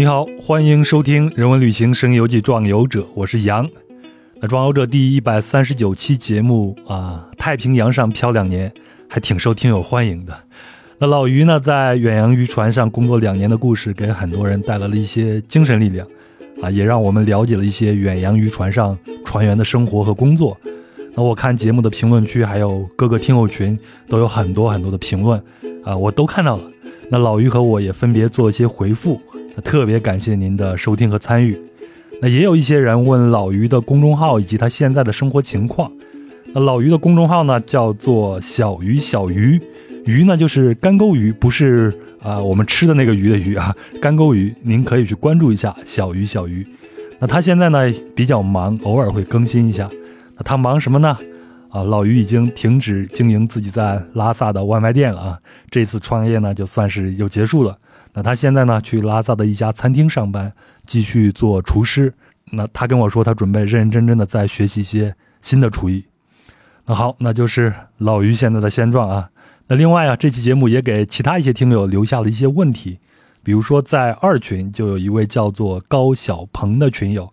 你好，欢迎收听《人文旅行声游记·壮游者》，我是杨。那《壮游者》第一百三十九期节目啊，太平洋上漂两年，还挺受听友欢迎的。那老于呢，在远洋渔船上工作两年的故事，给很多人带来了一些精神力量，啊，也让我们了解了一些远洋渔船上船员的生活和工作。那我看节目的评论区，还有各个听友群，都有很多很多的评论，啊，我都看到了。那老于和我也分别做了一些回复，特别感谢您的收听和参与。那也有一些人问老于的公众号以及他现在的生活情况。那老于的公众号呢，叫做小鱼小鱼，鱼呢就是干钩鱼，不是啊我们吃的那个鱼的鱼啊，干钩鱼，您可以去关注一下小鱼小鱼。那他现在呢比较忙，偶尔会更新一下。那他忙什么呢？啊，老于已经停止经营自己在拉萨的外卖店了啊，这次创业呢就算是又结束了。那他现在呢去拉萨的一家餐厅上班，继续做厨师。那他跟我说，他准备认认真真的在学习一些新的厨艺。那好，那就是老于现在的现状啊。那另外啊，这期节目也给其他一些听友留下了一些问题，比如说在二群就有一位叫做高小鹏的群友，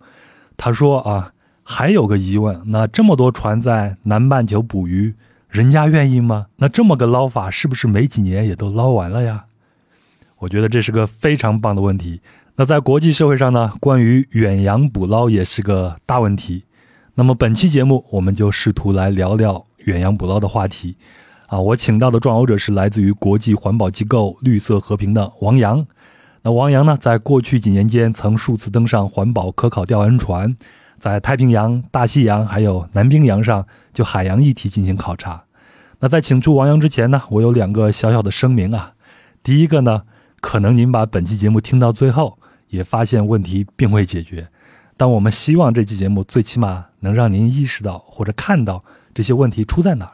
他说啊。还有个疑问，那这么多船在南半球捕鱼，人家愿意吗？那这么个捞法，是不是没几年也都捞完了呀？我觉得这是个非常棒的问题。那在国际社会上呢，关于远洋捕捞也是个大问题。那么本期节目，我们就试图来聊聊远洋捕捞的话题。啊，我请到的壮游者是来自于国际环保机构绿色和平的王洋。那王洋呢，在过去几年间曾数次登上环保科考调研船。在太平洋、大西洋还有南冰洋上，就海洋议题进行考察。那在请出王洋之前呢，我有两个小小的声明啊。第一个呢，可能您把本期节目听到最后，也发现问题并未解决。但我们希望这期节目最起码能让您意识到或者看到这些问题出在哪儿。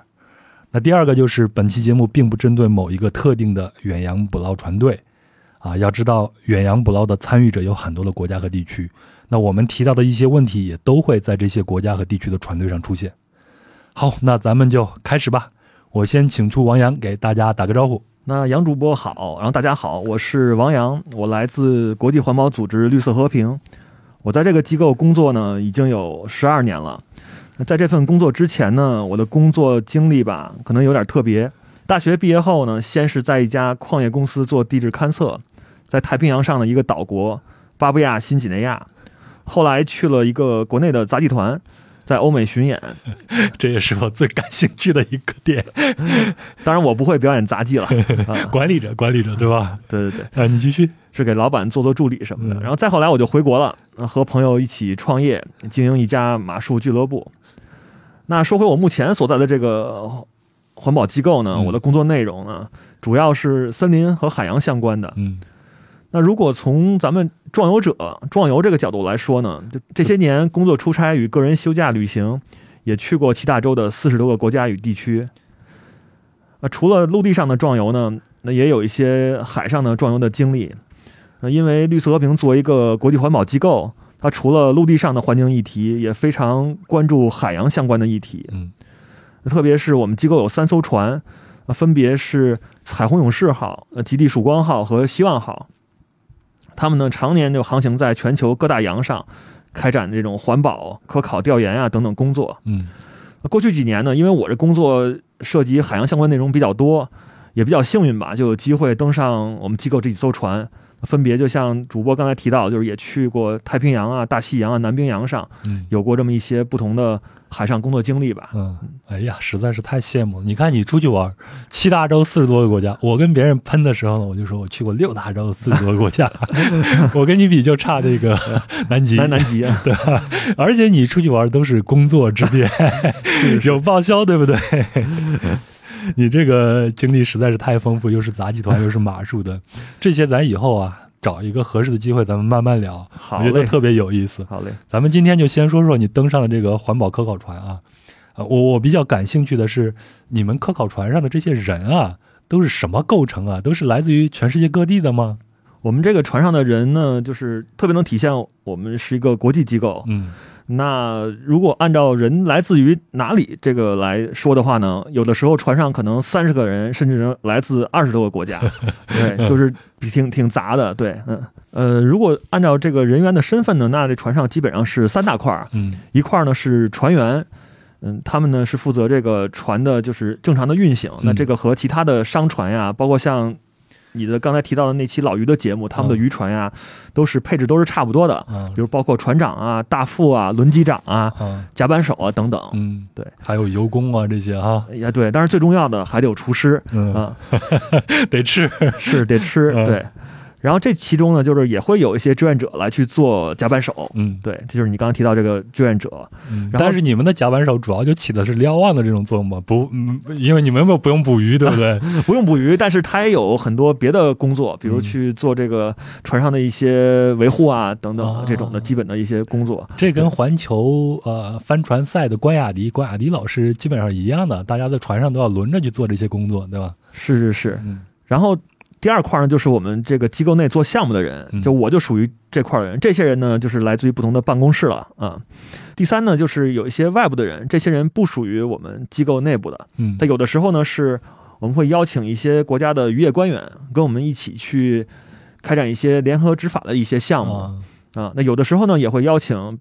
那第二个就是本期节目并不针对某一个特定的远洋捕捞船队。啊，要知道远洋捕捞的参与者有很多的国家和地区。那我们提到的一些问题也都会在这些国家和地区的船队上出现。好，那咱们就开始吧。我先请出王洋给大家打个招呼。那杨主播好，然后大家好，我是王洋，我来自国际环保组织绿色和平。我在这个机构工作呢，已经有十二年了。在这份工作之前呢，我的工作经历吧，可能有点特别。大学毕业后呢，先是在一家矿业公司做地质勘测，在太平洋上的一个岛国巴布亚新几内亚。后来去了一个国内的杂技团，在欧美巡演，这也是我最感兴趣的一个点。当然，我不会表演杂技了，管理者，管理者，对吧？对对对，啊，你继续，是给老板做做助理什么的。然后再后来，我就回国了，和朋友一起创业，经营一家马术俱乐部。那说回我目前所在的这个环保机构呢，我的工作内容呢，主要是森林和海洋相关的。嗯。那如果从咱们壮游者壮游这个角度来说呢，就这些年工作出差与个人休假旅行，也去过七大洲的四十多个国家与地区。啊除了陆地上的壮游呢，那也有一些海上的壮游的经历。那因为绿色和平作为一个国际环保机构，它除了陆地上的环境议题，也非常关注海洋相关的议题。嗯，特别是我们机构有三艘船，分别是彩虹勇士号、呃极地曙光号和希望号。他们呢，常年就航行在全球各大洋上，开展这种环保、科考、调研啊等等工作。嗯，过去几年呢，因为我这工作涉及海洋相关内容比较多，也比较幸运吧，就有机会登上我们机构这几艘船。分别就像主播刚才提到，就是也去过太平洋啊、大西洋啊、南冰洋上，有过这么一些不同的海上工作经历吧。嗯，哎呀，实在是太羡慕了。你看你出去玩，七大洲四十多个国家，我跟别人喷的时候呢，我就说我去过六大洲四十多个国家，我跟你比就差这个 南极，南南极啊，对吧？而且你出去玩都是工作之便，有报销，对不对？你这个经历实在是太丰富，又是杂技团，又是马术的，这些咱以后啊找一个合适的机会，咱们慢慢聊。好，我觉得特别有意思。好嘞，咱们今天就先说说你登上的这个环保科考船啊。呃，我我比较感兴趣的是，你们科考船上的这些人啊，都是什么构成啊？都是来自于全世界各地的吗？我们这个船上的人呢，就是特别能体现我们是一个国际机构。嗯那如果按照人来自于哪里这个来说的话呢，有的时候船上可能三十个人，甚至来自二十多个国家，对，就是挺挺杂的。对，嗯呃，如果按照这个人员的身份呢，那这船上基本上是三大块儿，嗯一块儿呢是船员。嗯，他们呢是负责这个船的，就是正常的运行。那这个和其他的商船呀，包括像你的刚才提到的那期老于的节目，他们的嗯渔船呀，都是配置都是差不多的。嗯。比如包括船长啊、大副啊、轮机长啊、啊甲板手啊等等。嗯，对，还有油工啊这些哈，也，对，但是最重要的还得有厨师嗯，啊，得吃，是得吃。嗯。对，然后这其中呢，就是也会有一些志愿者来去做甲板手。嗯对，这就是你刚刚提到这个志愿者。嗯，但是你们的甲板手主要就起的是瞭望的这种作用吧，不，嗯，因为你们不不用捕鱼，对不对？不用捕鱼，但是他也有很多别的工作，比如嗯去做这个船上的一些维护啊等等哦这种的基本的一些工作。这跟环球呃帆船赛的关雅迪关雅迪老师基本上一样的，大家在船上都要轮着去做这些工作，对吧？是是是。嗯然后第二块呢，就是我们这个机构内做项目的人嗯，就我就属于这块的人。这些人呢，就是来自于不同的办公室了啊。第三呢，就是有一些外部的人，这些人不属于我们机构内部的。嗯他有的时候呢，是我们会邀请一些国家的渔业官员跟我们一起去开展一些联合执法的一些项目。啊啊，那有的时候呢也会邀请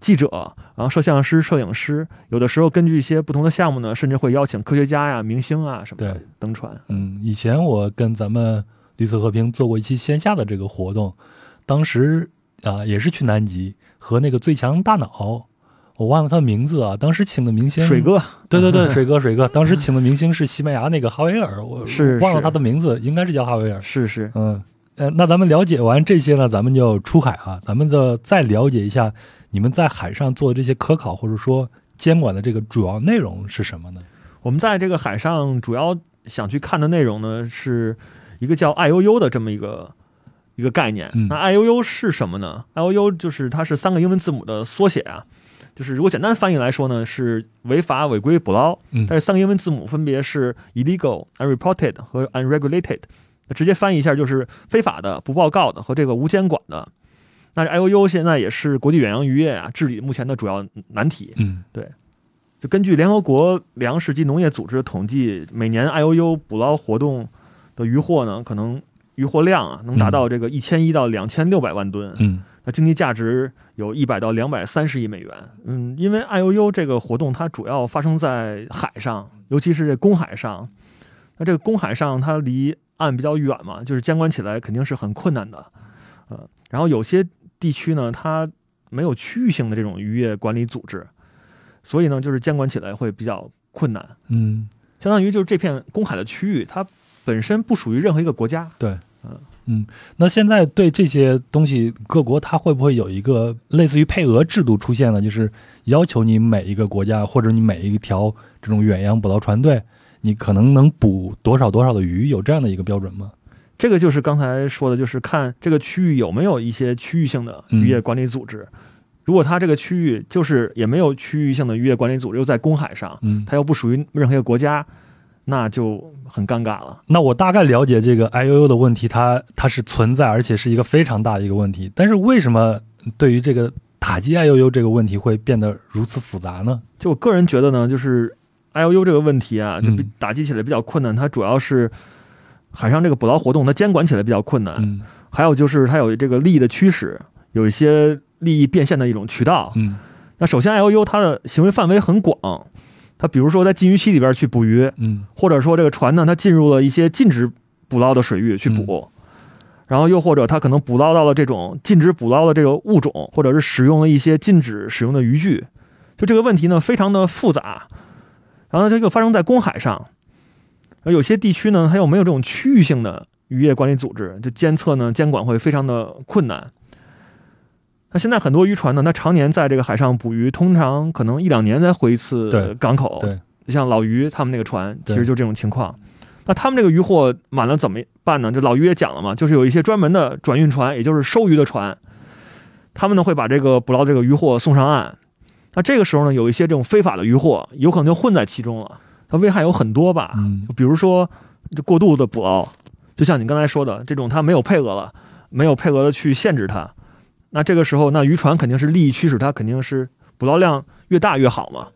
记者，然后摄像师、摄影师，有的时候根据一些不同的项目呢，甚至会邀请科学家呀、明星啊什么的登船。嗯，以前我跟咱们绿色和平做过一期线下的这个活动，当时啊、也是去南极和那个最强大脑，我忘了他的名字啊，当时请的明星水，哥，对对对，水哥水哥，当时请的明星是西班牙那个哈维尔，我是是忘了他的名字，应该是叫哈维尔。是是，嗯，呃，那咱们了解完这些呢，咱们就出海啊，咱们的再了解一下你们在海上做的这些科考或者说监管的这个主要内容是什么呢？我们在这个海上主要想去看的内容呢，是一个叫 IUU 的这么一个一个概念。嗯那 IUU 是什么呢？IUU 就是它是三个英文字母的缩写啊。就是如果简单翻译来说呢，是违法违规捕捞，嗯但是三个英文字母分别是 illegal、unreported 和 unregulated。那直接翻译一下就是非法的、不报告的和这个无监管的。那 I O U 现在也是国际远洋渔业啊治理目前的主要难题。嗯对就根据联合国粮食及农业组织的统计，每年 I O U 捕捞活动的渔获呢，可能渔获量啊能达到这个一千一到两千六百万吨，嗯那经济价值有一百到两百三十亿美元。嗯，因为 I O U 这个活动它主要发生在海上，尤其是这公海上。那这个公海上它离岸比较远嘛，就是监管起来肯定是很困难的。呃，然后有些地区呢，它没有区域性的这种渔业管理组织，所以呢，就是监管起来会比较困难。嗯，相当于就是这片公海的区域，它本身不属于任何一个国家。对，嗯嗯，那现在对这些东西，各国它会不会有一个类似于配额制度出现呢？就是要求你每一个国家或者你每一条这种远洋捕捞船队，你可能能捕多少多少的鱼，有这样的一个标准吗？这个就是刚才说的，就是看这个区域有没有一些区域性的渔业管理组织。如果它这个区域就是也没有区域性的渔业管理组织，又在公海上，嗯，它又不属于任何一个国家，那就很尴尬了。那我大概了解这个 IUU 的问题，它它是存在，而且是一个非常大的一个问题。但是为什么对于这个打击 IUU 这个问题会变得如此复杂呢？就我个人觉得呢，就是 I U U 这个问题啊，就比嗯打击起来比较困难。它主要是海上这个捕捞活动，它监管起来比较困难。嗯还有就是它有这个利益的驱使，有一些利益变现的一种渠道。嗯那首先 I O U 它的行为范围很广，它比如说在禁渔期里边去捕鱼，嗯或者说这个船呢，它进入了一些禁止捕捞的水域去捕。然后又或者它可能捕捞到了这种禁止捕捞的这个物种，或者是使用了一些禁止使用的渔具，就这个问题呢非常的复杂。然后，它又发生在公海上，而有些地区呢，它又没有这种区域性的渔业管理组织，就监测呢监管会非常的困难。那现在很多渔船呢，它常年在这个海上捕鱼，通常可能一两年才回一次港口。对，就像老于他们那个船，其实就这种情况。那他们这个渔获满了怎么办呢？就老于也讲了嘛，就是有一些专门的转运船，也就是收鱼的船，他们呢会把这个捕捞这个渔获送上岸。那这个时候呢，有一些这种非法的渔获，有可能就混在其中了。它危害有很多吧，比如说这过度的捕捞，就像你刚才说的这种，它没有配额了，没有配额的去限制它，那这个时候，那渔船肯定是利益驱使，它肯定是捕捞量越大越好嘛。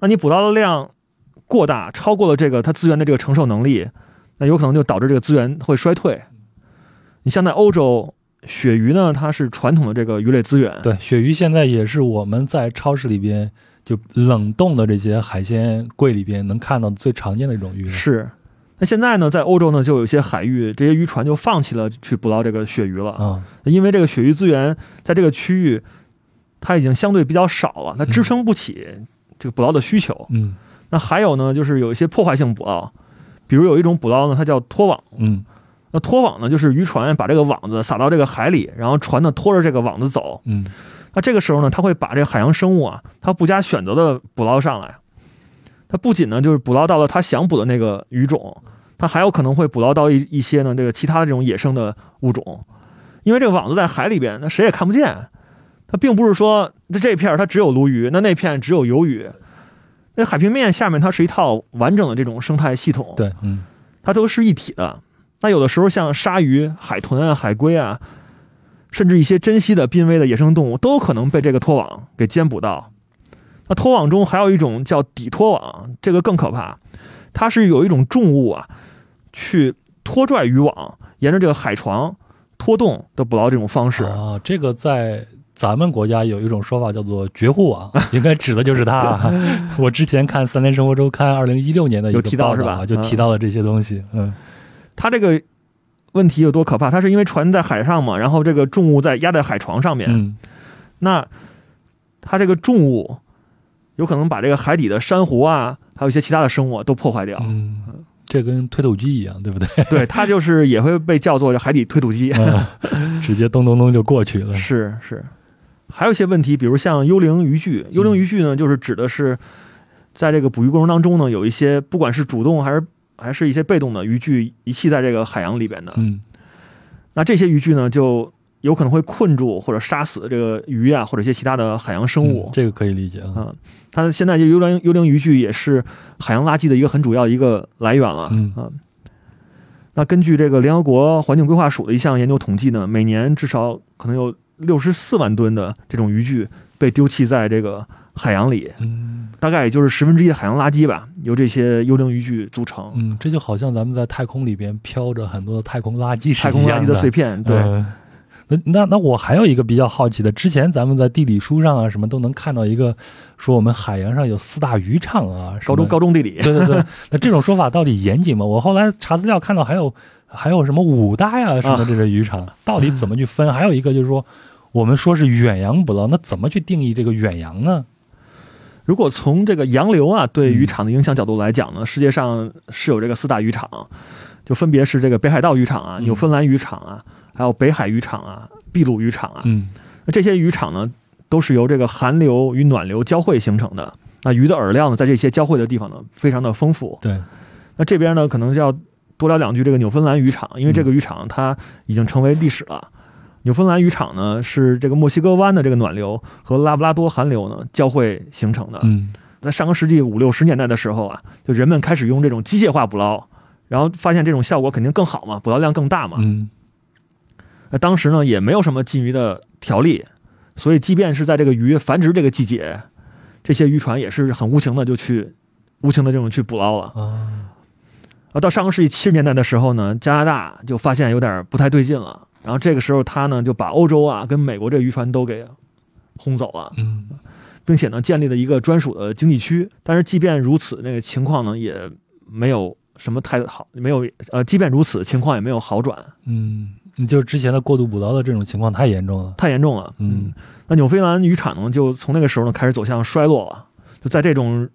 那你捕捞的量过大，超过了这个它资源的这个承受能力，那有可能就导致这个资源会衰退。你像在欧洲，鳕鱼呢，它是传统的这个鱼类资源，对，鳕鱼现在也是我们在超市里边就冷冻的这些海鲜柜里边能看到最常见的一种鱼。是。那现在呢，在欧洲呢，就有一些海域，这些渔船就放弃了去捕捞这个鳕鱼了啊，因为这个鳕鱼资源在这个区域，它已经相对比较少了，它支撑不起这个捕捞的需求。嗯，那还有呢，就是有一些破坏性捕捞，比如有一种捕捞呢，它叫拖网。嗯，那拖网呢，就是渔船把这个网子撒到这个海里，然后船呢拖着这个网子走。嗯，那这个时候呢，它会把这个海洋生物啊，它不加选择的捕捞上来。它不仅呢，就是捕捞到了它想捕的那个鱼种，它还有可能会捕捞到一一些呢这个其他的这种野生的物种，因为这个网子在海里边，那谁也看不见。它并不是说这这片它只有鲈鱼，那那片只有鱿鱼。那海平面下面它是一套完整的这种生态系统，对，嗯，它都是一体的。那有的时候像鲨鱼、海豚啊、海龟啊，甚至一些珍稀的濒危的野生动物，都可能被这个拖网给兼捕到。那拖网中还有一种叫底拖网，这个更可怕。它是有一种重物啊，去拖拽渔网，沿着这个海床拖动的捕捞这种方式啊。这个在咱们国家有一种说法叫做绝户网，应该指的就是它。我之前看《三联生活周刊》二零一六年的有提到是吧？就提到了这些东西。嗯，它这个问题有多可怕？它是因为船在海上嘛，然后这个重物在压在海床上面。嗯，那它这个重物。有可能把这个海底的珊瑚啊，还有一些其他的生物都破坏掉。嗯，这跟推土机一样，对不对？对，它就是也会被叫做海底推土机，直接咚咚咚就过去了。是是，还有一些问题，比如像幽灵渔具。幽灵渔具呢，就是指的是在这个捕鱼过程当中呢，有一些不管是主动还是还是一些被动的渔具遗弃在这个海洋里边的。嗯，那这些渔具呢，就。有可能会困住或者杀死这个鱼啊，或者一些其他的海洋生物。这个可以理解啊。它现在就幽灵幽灵渔具也是海洋垃圾的一个很主要的一个来源了。嗯啊。那根据这个联合国环境规划署的一项研究统计呢，每年至少可能有六十四万吨的这种渔具被丢弃在这个海洋里。嗯，大概也就是十分之一的海洋垃圾吧，由这些幽灵渔具组成。嗯，这就好像咱们在太空里边飘着很多太空垃圾，太空垃圾的碎片。对。那那那我还有一个比较好奇的，之前咱们在地理书上啊什么都能看到一个，说我们海洋上有四大渔场啊，高中高中地理，对对对，那这种说法到底严谨吗？我后来查资料看到还有还有什么五大呀什么这些渔场，到底怎么去分？还有一个就是说，我们说是远洋捕捞，那怎么去定义这个远洋呢？如果从这个洋流啊对渔场的影响角度来讲呢，世界上是有这个四大渔场，就分别是这个北海道渔场啊、纽芬兰渔场啊。还有北海渔场啊，秘鲁渔场啊，嗯，那这些渔场呢，都是由这个寒流与暖流交汇形成的。那鱼的饵料呢，在这些交汇的地方呢，非常的丰富。对，那这边呢，可能就要多聊两句这个纽芬兰渔场，因为这个渔场它已经成为历史了。纽芬兰渔场呢，是这个墨西哥湾的这个暖流和拉布拉多寒流呢交汇形成的。嗯，在上个世纪五六十年代的时候啊，就人们开始用这种机械化捕捞，然后发现这种效果肯定更好嘛，捕捞量更大嘛。嗯。那当时呢，也没有什么禁渔的条例，所以即便是在这个鱼繁殖这个季节，这些渔船也是很无情的就去无情的这种去捕捞了啊。啊，到上个世纪七十年代的时候呢，加拿大就发现有点不太对劲了，然后这个时候他呢就把欧洲啊跟美国这渔船都给轰走了，嗯，并且呢建立了一个专属的经济区。但是即便如此，那个情况呢也没有什么太好，没有呃，即便如此，情况也没有好转，嗯。你就是之前的过度捕捞的这种情况太严重了，太严重了。嗯，那纽芬兰渔场呢，就从那个时候呢开始走向衰落了。就在这种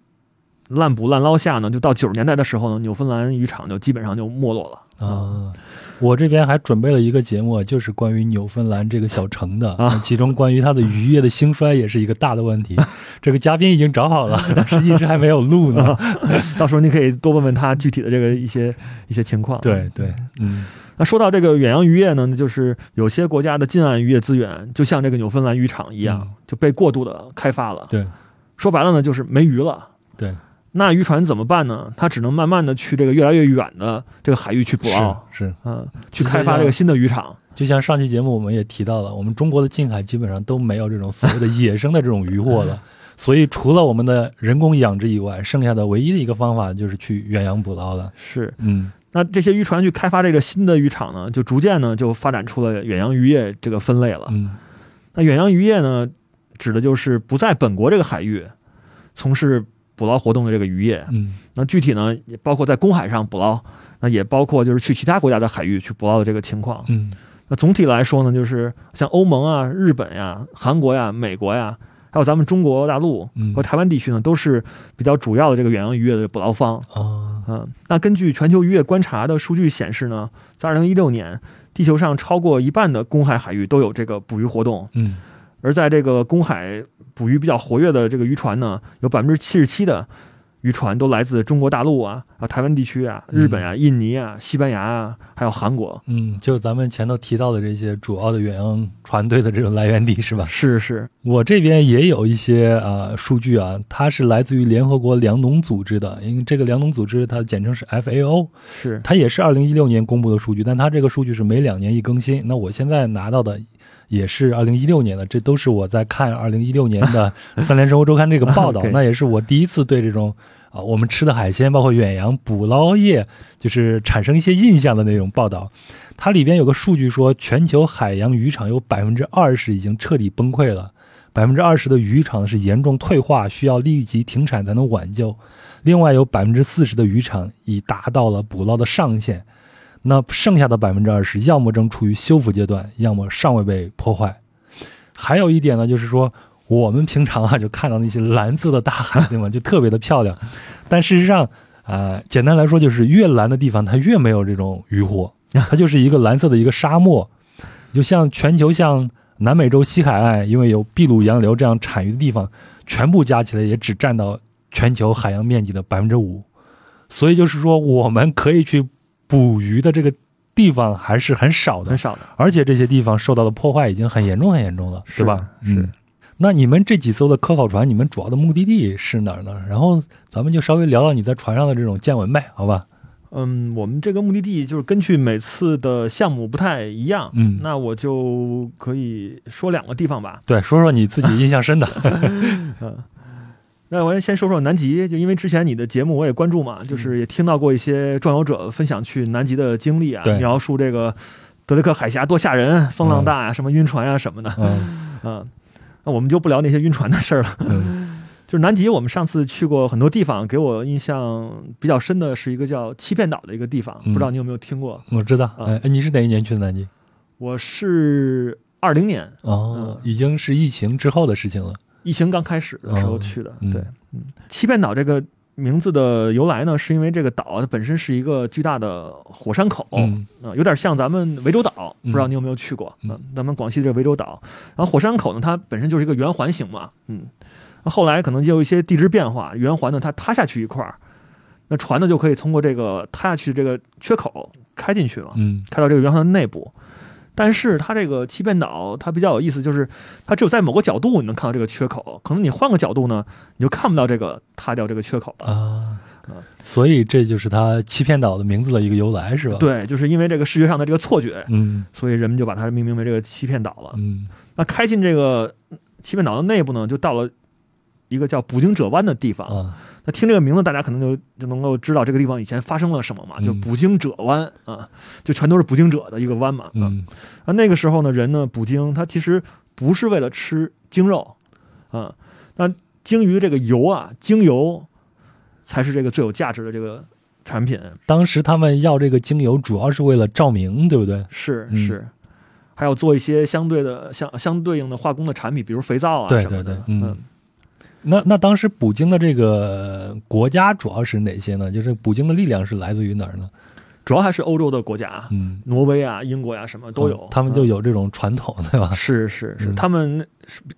滥捕滥捞下呢，就到九十年代的时候呢，纽芬兰渔场就基本上就没落了。啊，我这边还准备了一个节目，就是关于纽芬兰这个小城的啊，其中关于它的渔业的兴衰也是一个大的问题。这个嘉宾已经找好了，但是一直还没有录呢。到时候你可以多问问他具体的这个一些一些情况。对对，嗯。那说到这个远洋渔业呢，那就是有些国家的近岸渔业资源，就像这个纽芬兰渔场一样，就被过度的开发了。对，说白了呢，就是没鱼了。对，那渔船怎么办呢？它只能慢慢的去这个越来越远的这个海域去捕捞，是，嗯，去开发这个新的渔场。就像上期节目我们也提到了，我们中国的近海基本上都没有这种所谓的野生的这种渔获了，所以除了我们的人工养殖以外，剩下的唯一的一个方法就是去远洋捕捞了。是，嗯那这些渔船去开发这个新的渔场呢，就逐渐呢就发展出了远洋渔业这个分类了。嗯那远洋渔业呢，指的就是不在本国这个海域从事捕捞活动的这个渔业。嗯那具体呢，也包括在公海上捕捞，那也包括就是去其他国家的海域去捕捞的这个情况。嗯那总体来说呢，就是像欧盟啊、日本呀、韩国呀、美国呀，还有咱们中国大陆嗯和台湾地区呢，都是比较主要的这个远洋渔业的捕捞方。啊嗯，那根据全球渔业观察的数据显示呢，在二零一六年，地球上超过一半的公海海域都有这个捕鱼活动，嗯而在这个公海捕鱼比较活跃的这个渔船呢，有百分之七十七的渔船都来自中国大陆啊、啊台湾地区啊、日本啊、印尼啊、西班牙啊，还有韩国。嗯，就是咱们前头提到的这些主要的远洋船队的这种来源地是吧？是是，我这边也有一些啊、数据啊，它是来自于联合国粮农组织的，因为这个粮农组织它简称是 FAO，是它也是二零一六年公布的数据，但它这个数据是每两年一更新。那我现在拿到的也是二零一六年的，这都是我在看二零一六年的《三联生活周刊》这个报道 那也是我第一次对这种啊我们吃的海鲜，包括远洋捕捞业，就是产生一些印象的那种报道。它里边有个数据说，全球海洋渔场有百分之二十已经彻底崩溃了，百分之二十的渔场是严重退化，需要立即停产才能挽救。另外有百分之四十的渔场已达到了捕捞的上限，那剩下的百分之二十，要么正处于修复阶段，要么尚未被破坏。还有一点呢，就是说我们平常啊就看到那些蓝色的大海，对吗？就特别的漂亮，但事实上，啊，简单来说就是越蓝的地方，它越没有这种渔获，它就是一个蓝色的一个沙漠。就像全球像南美洲西海岸，因为有秘鲁洋流这样产鱼的地方，全部加起来也只占到全球海洋面积的百分之五，所以就是说我们可以去捕鱼的这个地方还是很少的很，少的，而且这些地方受到的破坏已经很严重很严重了，对吧？是嗯。那你们这几艘的科考船，你们主要的目的地是哪儿呢？然后咱们就稍微聊聊你在船上的这种见闻呗，好吧？嗯，我们这个目的地就是根据每次的项目不太一样，嗯那我就可以说两个地方吧。对，说说你自己印象深的。嗯，那我先说说南极，就因为之前你的节目我也关注嘛，就是也听到过一些壮游者分享去南极的经历啊对，描述这个德雷克海峡多吓人，风浪大呀、什么晕船呀、什么的。嗯 嗯，那我们就不聊那些晕船的事儿了。嗯 就是南极，我们上次去过很多地方，给我印象比较深的是一个叫欺骗岛的一个地方，嗯不知道你有没有听过？我知道。啊哎，你是哪一年去的南极？我是二零年哦嗯，已经是疫情之后的事情了。疫情刚开始的时候去的。对，嗯，欺骗岛这个名字的由来呢，是因为这个岛它本身是一个巨大的火山口，嗯啊有点像咱们涠洲岛，不知道你有没有去过？嗯嗯，咱们广西这涠洲岛，然后火山口呢，它本身就是一个圆环形嘛，嗯，那后来可能就有一些地质变化，圆环呢它塌下去一块儿，那船呢就可以通过这个塌下去的这个缺口开进去嘛，嗯开到这个圆环的内部。但是它这个欺骗岛，它比较有意思，就是它只有在某个角度你能看到这个缺口，可能你换个角度呢，你就看不到这个塌掉这个缺口了。啊嗯，所以这就是它欺骗岛的名字的一个由来，是吧？，对，就是因为这个视觉上的这个错觉，嗯所以人们就把它命名为这个欺骗岛了。嗯那开进这个欺骗岛的内部呢，就到了一个叫捕鲸者湾的地方。啊那听这个名字，大家可能就就能够知道这个地方以前发生了什么嘛，嗯就捕鲸者湾啊，就全都是捕鲸者的一个湾嘛。啊嗯啊，那个时候呢，人呢捕鲸，他其实不是为了吃鲸肉，啊，那鲸鱼这个油啊，鲸油才是这个最有价值的这个产品。当时他们要这个精油，主要是为了照明，对不对？嗯是是，还有做一些相对的相相对应的化工的产品，比如肥皂啊对什么的。对对嗯那那当时捕鲸的这个国家主要是哪些呢？就是捕鲸的力量是来自于哪儿呢？主要还是欧洲的国家，嗯，挪威啊、英国呀、什么都有，哦他们就嗯有这种传统，对吧？是是是，嗯他们那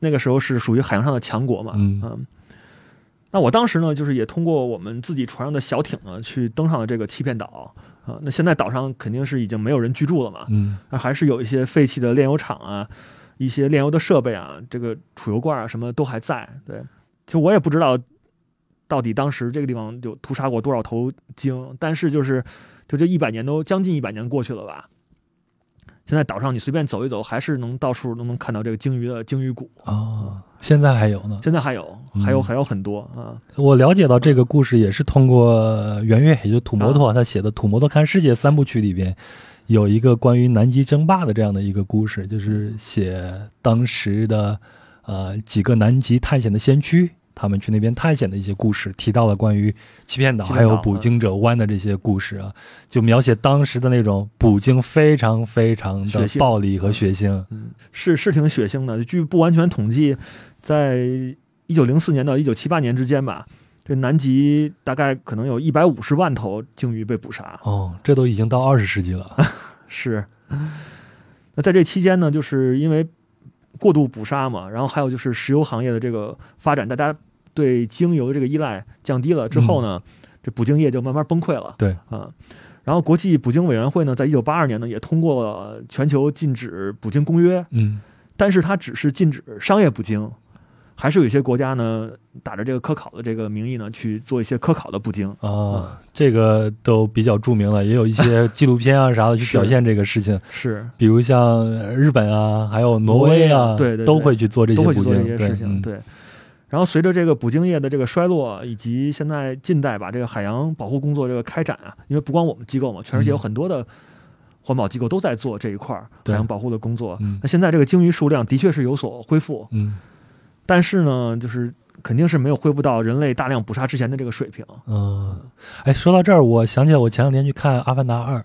那个时候是属于海洋上的强国嘛，嗯那我当时呢，就是也通过我们自己船上的小艇呢，去登上了这个欺骗岛啊。那现在岛上肯定是已经没有人居住了嘛，嗯那还是有一些废弃的炼油厂啊，一些炼油的设备啊，这个储油罐啊什么都还在。对，其实我也不知道到底当时这个地方就屠杀过多少头鲸，但是就是就这一百年都将近一百年过去了吧，现在岛上你随便走一走，还是能到处都能看到这个鲸鱼的鲸鱼骨。哦，现在还有呢。现在还有，嗯还有还有很多啊。我了解到这个故事也是通过袁岳，也就土摩托他写的《土摩托看世界》三部曲里边，有一个关于南极争霸的这样的一个故事，就是写当时的呃几个南极探险的先驱。他们去那边探险的一些故事，提到了关于欺骗岛还有捕鲸者湾的这些故事啊，就描写当时的那种捕鲸非常非常的暴力和血腥。嗯，是是挺血腥的。据不完全统计，在一九零四年到一九七八年之间吧，这南极大概可能有一百五十万头鲸鱼被捕杀。哦，这都已经到二十世纪了。是。那在这期间呢，就是因为过度捕杀嘛，然后还有就是石油行业的这个发展，大家对精油的这个依赖降低了之后呢，这捕鲸业就慢慢崩溃了。对啊。然后国际捕鲸委员会呢，在一九八二年呢，也通过了全球禁止捕鲸公约，嗯但是它只是禁止商业捕鲸，还是有一些国家呢，打着这个科考的这个名义呢，去做一些科考的捕鲸。啊，这个都比较著名了，也有一些纪录片啊啥的去表现这个事情，是，比如像日本啊，还有挪威啊，对对对都会去做这些这些事情。嗯对。然后随着这个捕鲸业的这个衰落，以及现在近代把这个海洋保护工作这个开展啊，因为不光我们机构嘛，全世界有嗯很多的环保机构都在做这一块儿海洋保护的工作。嗯那现在这个鲸鱼数量的确是有所恢复，嗯但是呢，就是肯定是没有恢复到人类大量捕杀之前的这个水平。嗯，哎，说到这儿，我想起来我前两天去看《阿凡达二》，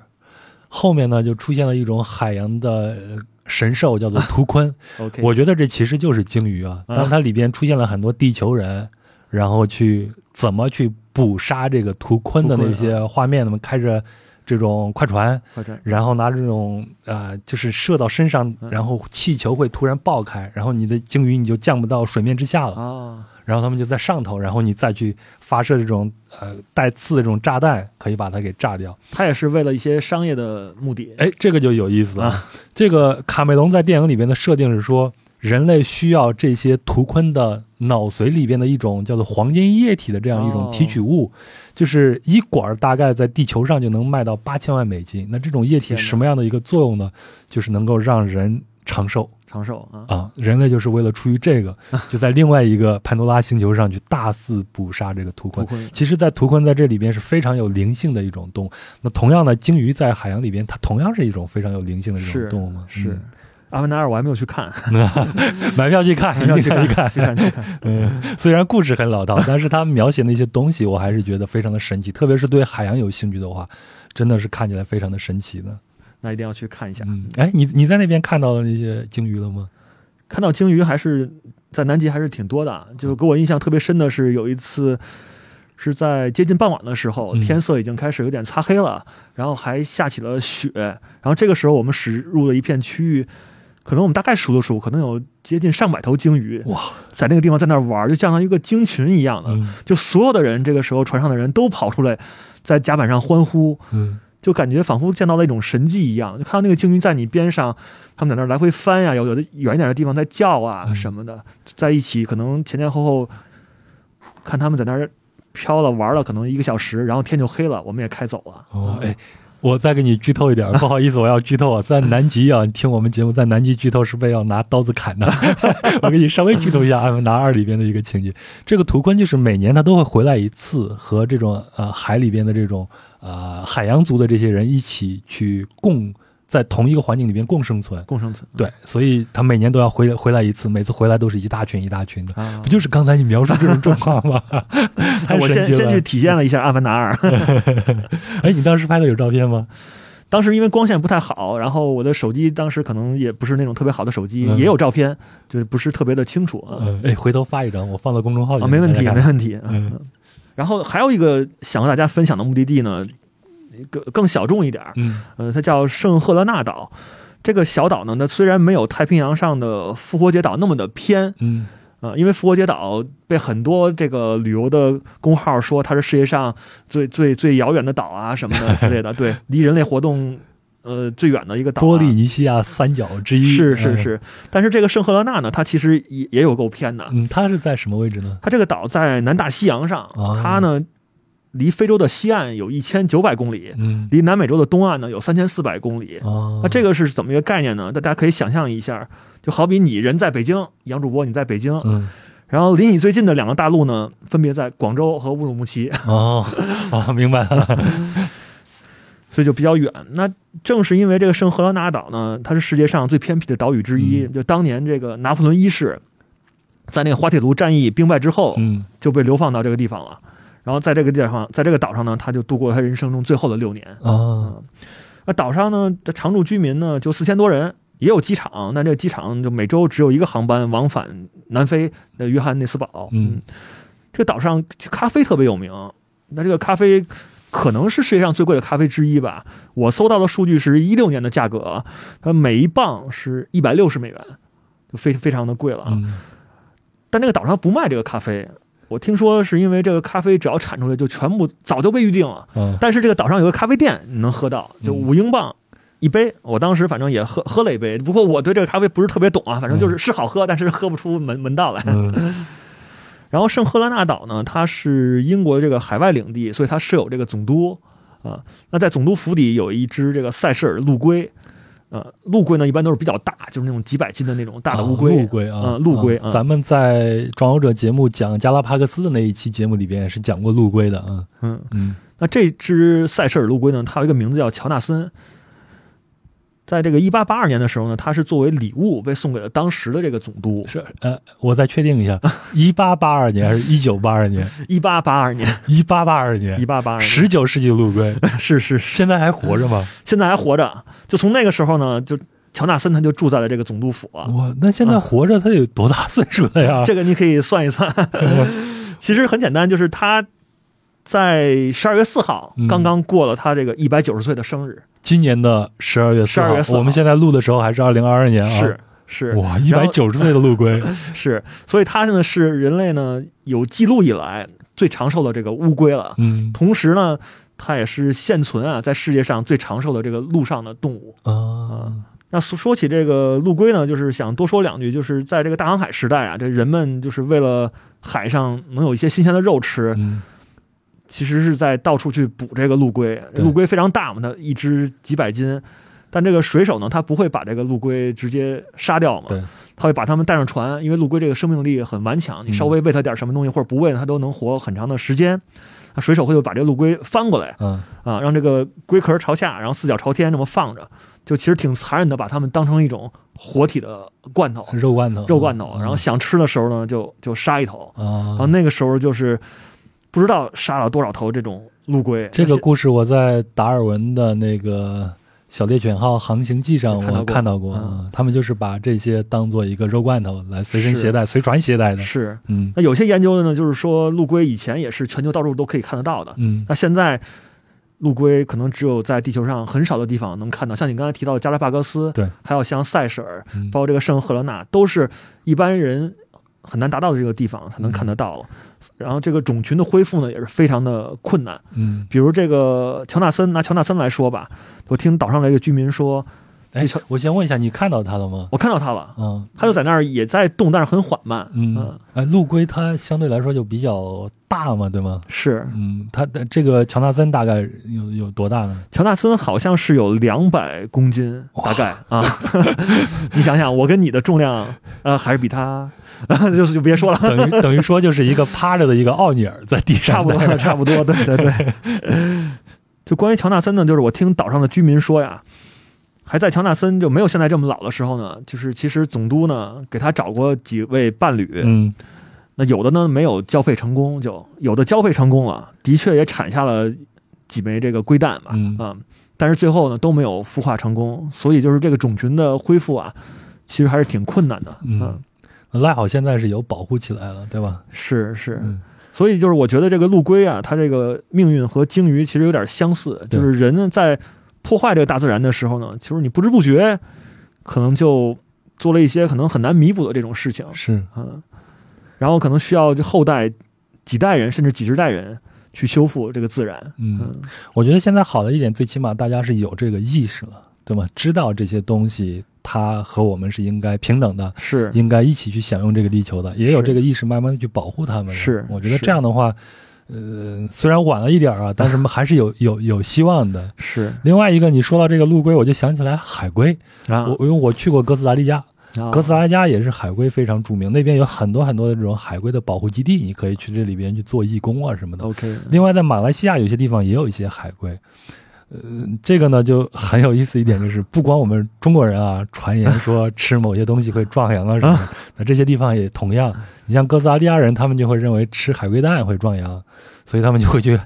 后面呢就出现了一种海洋的呃神兽，叫做图鲲。OK，我觉得这其实就是鲸鱼啊，当它里边出现了很多地球人，然后去怎么去捕杀这个图鲲的那些画面，他们开着这种快船，然后拿这种呃，就是射到身上，嗯然后气球会突然爆开，然后你的鲸鱼你就降不到水面之下了，啊，然后他们就在上头，然后你再去发射这种呃带刺的这种炸弹，可以把它给炸掉。它也是为了一些商业的目的。哎，这个就有意思了。啊这个卡梅隆在电影里边的设定是说，人类需要这些图鲲的脑髓里边的一种叫做黄金液体的这样一种提取物，就是一管儿大概在地球上就能卖到八千万美金。那这种液体什么样的一个作用呢？就是能够让人长寿长寿啊，啊！人类就是为了出于这个，就在另外一个潘多拉星球上去大肆捕杀这个图鲲。其实，在图鲲在这里边是非常有灵性的一种动物。那同样的，鲸鱼在海洋里边，它同样是一种非常有灵性的这种动物嘛。是嗯阿凡达二我还没有去看，买票去看，一要去看定看一看。去看去看。嗯，虽然故事很老套，但是它描写那些东西，我还是觉得非常的神奇。特别是对海洋有兴趣的话，真的是看起来非常的神奇的。那一定要去看一下。嗯，哎，你你在那边看到了那些鲸鱼了吗？看到鲸鱼还是在南极还是挺多的，就给我印象特别深的是有一次是在接近傍晚的时候，嗯天色已经开始有点擦黑了，然后还下起了雪，然后这个时候我们驶入了一片区域。可能我们大概数了数，可能有接近上百头鲸鱼哇，在那个地方在那儿玩，就像一个鲸群一样的。嗯就所有的人，这个时候船上的人都跑出来，在甲板上欢呼，嗯就感觉仿佛见到了一种神迹一样，就看到那个鲸鱼在你边上，他们在那儿来回翻呀，有有的远一点的地方在叫啊嗯什么的，在一起可能前前后后看他们在那儿飘了玩了，可能一个小时，然后天就黑了，我们也开走了。哦，哎。我再给你剧透一点，不好意思，我要剧透啊，在南极啊，你听我们节目，在南极剧透是被要拿刀子砍的。我给你稍微剧透一下《阿凡达二》里边的一个情节。这个图坤就是每年他都会回来一次，和这种呃海里边的这种呃海洋族的这些人一起去共在同一个环境里边共生存。共生存对，所以他每年都要回来回来一次，每次回来都是一大群一大群的，啊不，就是刚才你描述这种状况吗？太我先先去！体验了一下《阿凡达二》，哎，你当时拍的有照片吗？当时因为光线不太好，然后我的手机当时可能也不是那种特别好的手机，嗯也有照片，就是不是特别的清楚啊。嗯，哎，回头发一张，我放到公众号里啊，没问题，没问题。嗯嗯，然后还有一个想和大家分享的目的地呢，更更小众一点儿，嗯呃，它叫圣赫勒纳岛。这个小岛呢，它虽然没有太平洋上的复活节岛那么的偏嗯啊、因为复活节岛被很多这个旅游的公号说它是世界上最最最遥远的岛啊什么的之类的，对，离人类活动呃最远的一个岛、啊。波利尼西亚三角之一。嗯，是是是，但是这个圣赫勒纳呢，它其实也也有够偏的。嗯，它是在什么位置呢？它这个岛在南大西洋上，哦它呢离非洲的西岸有一千九百公里，嗯离南美洲的东岸呢有三千四百公里。哦，那这个是怎么一个概念呢？大家可以想象一下，就好比你人在北京，杨主播你在北京，嗯然后离你最近的两个大陆呢，分别在广州和乌鲁木齐，哦哦，明白了，所以就比较远。那正是因为这个圣赫勒拿岛呢，它是世界上最偏僻的岛屿之一。嗯就当年这个拿破仑一世在那个滑铁卢战役兵败之后，嗯就被流放到这个地方了。然后在这个地方，在这个岛上呢，他就度过他人生中最后的六年。哦那岛上呢，这常住居民呢就四千多人，也有机场，但这个机场就每周只有一个航班往返南非的约翰内斯堡。嗯，这个岛上咖啡特别有名，那这个咖啡可能是世界上最贵的咖啡之一吧。我搜到的数据是一六年的价格，它每一磅是一百六十美元，就非非常的贵了啊。嗯但这个岛上不卖这个咖啡，我听说是因为这个咖啡只要产出来就全部早就被预定了。嗯但是这个岛上有个咖啡店，你能喝到，就嗯五英镑一杯。我当时反正也喝喝了一杯，不过我对这个咖啡不是特别懂啊，反正就是是好喝，但是喝不出门门道来。嗯 然后圣赫拉纳岛呢，它是英国这个海外领地，所以它设有这个总督啊。那在总督府邸有一只这个塞舌尔陆龟，呃，陆龟呢一般都是比较大，就是那种几百斤的那种大的乌龟。陆龟啊嗯，陆龟啊咱们在壮游者节目讲加拉帕克斯的那一期节目里边也是讲过陆龟的啊。嗯，嗯那这只塞舌尔陆龟呢，它有一个名字叫乔纳森。在这个一八八二年的时候呢，它是作为礼物被送给了当时的这个总督。是呃，我再确定一下，一八八二年还是一九八二年？一八八二年，一八八二年一，八八二年，十九世纪陆龟，是是是，现在还活着吗？现在还活着。就从那个时候呢，就乔纳森他就住在了这个总督府啊。哇，那现在活着他有多大岁数了呀？这个你可以算一算，其实很简单，就是他在十二月四号嗯刚刚过了他这个一百九十岁的生日，今年的十二月四12月4号我们现在录的时候还是二零二二年啊。是是哇，一百九十岁的陆龟，是，所以它现在是人类呢有记录以来最长寿的这个乌龟了。嗯同时呢，它也是现存啊在世界上最长寿的这个陆上的动物。啊，那说说起这个陆龟呢，就是想多说两句，就是在这个大航海时代啊，这人们就是为了海上能有一些新鲜的肉吃，嗯其实是在到处去捕这个陆龟。陆龟非常大嘛，它一只几百斤，但这个水手呢，他不会把这个陆龟直接杀掉嘛，他会把它们带上船，因为陆龟这个生命力很顽强，你稍微喂它点什么东西或者不喂它，它都能活很长的时间。那水手会就把这个陆龟翻过来嗯啊，让这个龟壳朝下，然后四脚朝天这么放着，就其实挺残忍的，把它们当成一种活体的罐头、肉罐头，肉罐头，嗯然后想吃的时候呢，就就杀一头。然后啊，那个时候就是不知道杀了多少头这种陆龟。这个故事我在达尔文的那个。小猎犬号航行记上看到过。我看到过，他们就是把这些当做一个肉罐头来随身携带、随船携带的。是。嗯。那有些研究的呢，就是说陆龟以前也是全球到处都可以看得到的，嗯。那现在陆龟可能只有在地球上很少的地方能看到，像你刚才提到的加拉帕戈斯，对，还有像塞舌尔，嗯。包括这个圣赫勒纳，都是一般人很难达到的这个地方才能看得到了。然后这个种群的恢复呢，也是非常的困难。嗯，比如这个乔纳森，拿乔纳森来说吧，我听岛上的一个居民说，哎我先问一下，你看到他了吗？我看到他了，嗯他就在那儿也在动，但是很缓慢。嗯，哎，陆龟它相对来说就比较大嘛，对吗？是嗯，它的这个乔纳森大概有有多大呢？乔纳森好像是有两百公斤，大概啊。你想想，我跟你的重量，呃，还是比他，就是就别说了，等于等于说就是一个趴着的一个奥尼尔在地上，差不多，差不多，对对对。就关于乔纳森呢，就是我听岛上的居民说呀，还在乔纳森就没有现在这么老的时候呢，就是其实总督呢给他找过几位伴侣，嗯。那有的呢没有交配成功，就有的交配成功了，的确也产下了几枚这个龟蛋吧，嗯。啊，但是最后呢都没有孵化成功，所以就是这个种群的恢复啊，其实还是挺困难的，嗯，赖好现在是有保护起来了，对吧？是是，嗯。所以就是我觉得这个陆龟啊，它这个命运和鲸鱼其实有点相似，就是人呢在破坏这个大自然的时候呢，其实你不知不觉可能就做了一些可能很难弥补的这种事情，是，嗯，然后可能需要这后代几代人甚至几十代人去修复这个自然，嗯，嗯，我觉得现在好的一点，最起码大家是有这个意识了，对吗？知道这些东西它和我们是应该平等的，是。应该一起去享用这个地球的，也有这个意识，慢慢的去保护它们。是我觉得这样的话，呃，虽然晚了一点啊，但是还是有 有有希望的。是另外一个，你说到这个陆龟，我就想起来海龟。啊我因为我去过哥斯达黎加，啊哥斯达黎加也是海龟非常著名，那边有很多很多的这种海龟的保护基地，你可以去这里边去做义工啊什么的。OK 另外，在马来西亚有些地方也有一些海龟，呃，这个呢就很有意思一点，就是不光我们中国人啊传言说吃某些东西会壮阳啊什么的，那这些地方也同样，你像哥斯达黎加人，他们就会认为吃海龟蛋会壮阳，所以他们就会去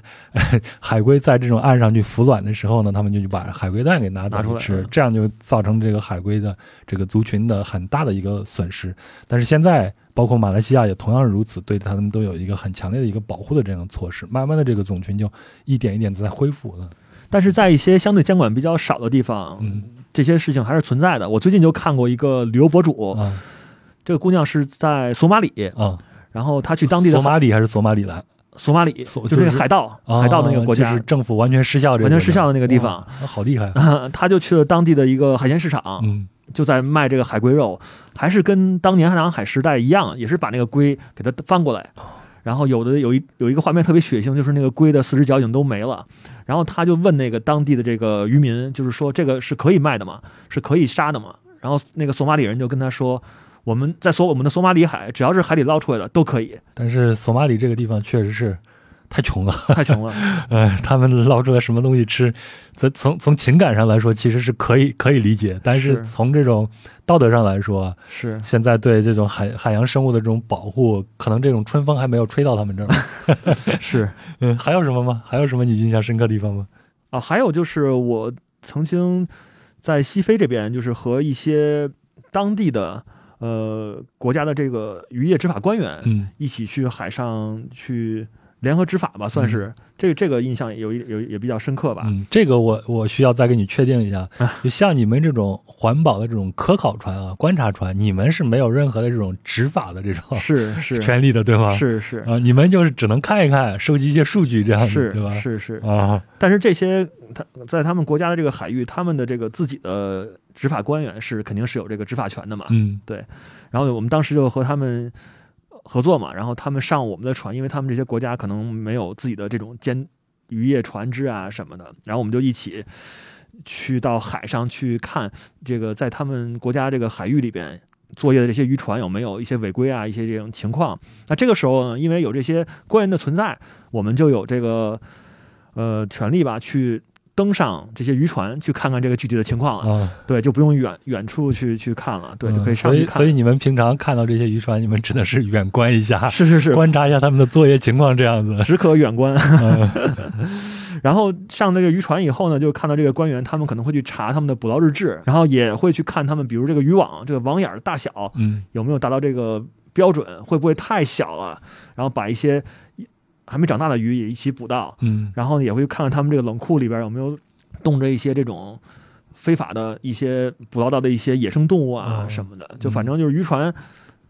海龟在这种岸上去孵卵的时候呢，他们就去把海龟蛋给拿走拿出来嗯，吃这样就造成这个海龟的这个族群的很大的一个损失。但是现在。包括马来西亚也同样如此，对他们都有一个很强烈的一个保护的这样的措施。慢慢的，这个种群就一点一点在恢复了。但是在一些相对监管比较少的地方，嗯。这些事情还是存在的。我最近就看过一个旅游博主，啊。这个姑娘是在索马里，啊，然后她去当地的索马里还是索马里兰？索马里，就是海盗，啊海盗那个国家。就是，政府完全失效这个，完全失效的那个地方。好厉害。啊。她就去了当地的一个海鲜市场，嗯。就在卖这个海龟肉，还是跟当年航海时代一样，也是把那个龟给它翻过来，然后有的有一有一个画面特别血腥，就是那个龟的四只脚已经都没了，然后他就问那个当地的这个渔民，就是说这个是可以卖的吗？是可以杀的吗？然后那个索马里人就跟他说，我们在索我们的索马里海，只要是海里捞出来的都可以，但是索马里这个地方确实是太穷了，太穷了。呃，他们捞出来什么东西吃，从从从情感上来说其实是可以可以理解，但是是从这种道德上来说啊，是现在对这种海海洋生物的这种保护，可能这种春风还没有吹到他们这儿。是 嗯，还有什么吗？还有什么你印象深刻的地方吗？啊，还有就是我曾经在西非这边，就是和一些当地的呃国家的这个渔业执法官员嗯一起去海上去联合执法吧，算是、这个这个印象有一有也比较深刻吧。嗯，这个我我需要再给你确定一下啊，就像你们这种环保的这种科考船啊、观察船，你们是没有任何的这种执法的这种是是权利的，对吗？是是啊，你们就是只能看一看，收集一些数据这样子，是对吧？是是，啊，但是这些他在他们国家的这个海域，他们的这个自己的执法官员是肯定是有这个执法权的嘛。嗯对然后我们当时就和他们合作嘛，然后他们上我们的船，因为他们这些国家可能没有自己的这种监渔业船只啊什么的，然后我们就一起去到海上去看这个在他们国家这个海域里边。作业的这些渔船有没有一些违规啊，一些这种情况？那这个时候呢，因为有这些官员的存在，我们就有这个呃权利吧，去登上这些渔船，去看看这个具体的情况了。啊，对，就不用远远处去去看了，对，就可以嗯上去看。所以所以你们平常看到这些渔船，你们只能是远观一下，是是是，观察一下他们的作业情况，这样子。只可远观。嗯 然后上那个渔船以后呢，就看到这个官员，他们可能会去查他们的捕捞日志，然后也会去看他们，比如这个渔网这个网眼儿的大小嗯有没有达到这个标准，会不会太小了，然后把一些还没长大的鱼也一起捕到，嗯然后也会看看他们这个冷库里边有没有冻着一些这种非法的一些捕捞到的一些野生动物啊哦什么的，就反正就是渔船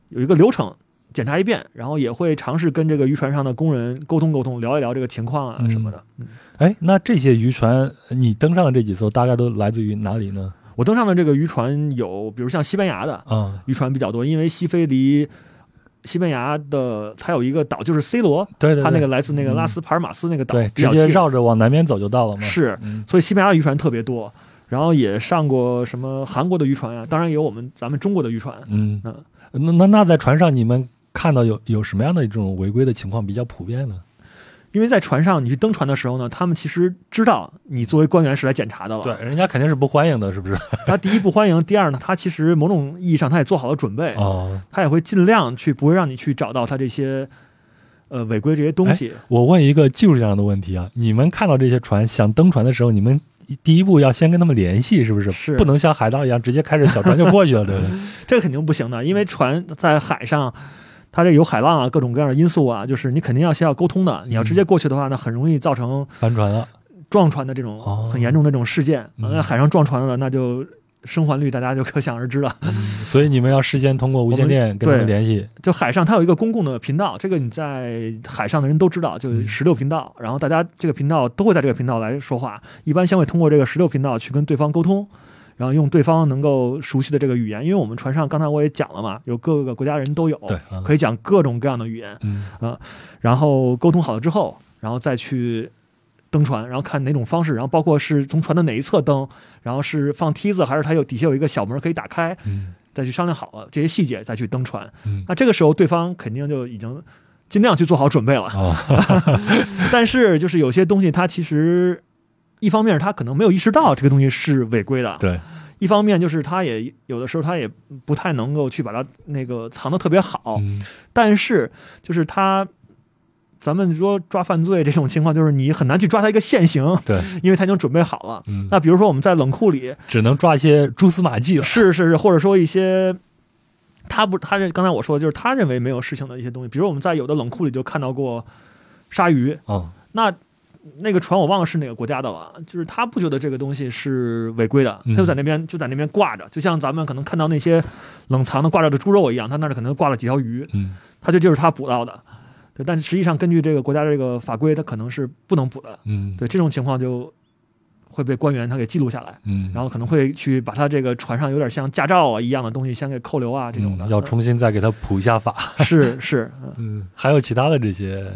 有一个流程。检查一遍，然后也会尝试跟这个渔船上的工人沟通沟通，聊一聊这个情况啊嗯什么的。嗯哎，那这些渔船你登上的这几艘，大概都来自于哪里呢？我登上的这个渔船有，比如像西班牙的啊，渔船比较多，因为西非离西班牙的它有一个岛，就是 C 罗，对对，它那个来自那个拉斯帕尔马斯那个岛对，直接绕着往南边走就到了嘛。是，嗯所以西班牙渔船特别多。然后也上过什么韩国的渔船啊，当然也有我们咱们中国的渔船。嗯嗯，那那那在船上你们看到有有什么样的这种违规的情况比较普遍呢？因为在船上你去登船的时候呢，他们其实知道你作为官员是来检查的了。对，，人家肯定是不欢迎的，是不是？他第一不欢迎，第二呢，他其实某种意义上他也做好了准备，哦，他也会尽量去不会让你去找到他这些呃违规这些东西。我问一个技术上的问题啊，你们看到这些船想登船的时候，你们第一步要先跟他们联系，是不是？是不能像海盗一样直接开着小船就过去了，对不对？这个肯定不行的，因为船在海上，它这有海浪啊，各种各样的因素啊，就是你肯定要先要沟通的。你要直接过去的话，那很容易造成翻船了，撞船的这种哦很严重的这种事件。嗯那海上撞船了，那就生还率大家就可想而知了。所以你们要事先通过无线电跟他们对联系。就海上它有一个公共的频道，这个你在海上的人都知道，就嗯十六频道。然后大家这个频道都会在这个频道来说话，一般先会通过这个十六频道去跟对方沟通。然后用对方能够熟悉的这个语言，因为我们船上刚才我也讲了嘛，有各个国家人都有，对，啊可以讲各种各样的语言。嗯然后沟通好了之后，然后再去登船，然后看哪种方式，然后包括是从船的哪一侧登，然后是放梯子还是它有底下有一个小门可以打开，嗯再去商量好了这些细节再去登船。嗯那这个时候对方肯定就已经尽量去做好准备了。哦，但是就是有些东西，它其实一方面他可能没有意识到这个东西是违规的，对，一方面就是他也有的时候他也不太能够去把它那个藏得特别好，嗯。但是就是他。咱们说抓犯罪这种情况，就是你很难去抓他一个现行，对，因为他已经准备好了。嗯，那比如说我们在冷库里，只能抓一些蛛丝马迹了。是是是，或者说一些他不，他这刚才我说的就是他认为没有事情的一些东西，比如我们在有的冷库里就看到过鲨鱼，哦，那那个船我忘了是哪个国家的了，就是他不觉得这个东西是违规的，嗯他就在那边就在那边挂着，就像咱们可能看到那些冷藏的挂着的猪肉一样，他那儿可能挂了几条鱼，嗯他就就是他捕到的。对，但实际上根据这个国家的这个法规，他可能是不能捕的。嗯，对，这种情况就会被官员他给记录下来，嗯，然后可能会去把他这个船上有点像驾照啊一样的东西先给扣留啊这种的。嗯要重新再给他普一下法。是是，嗯嗯，还有其他的这些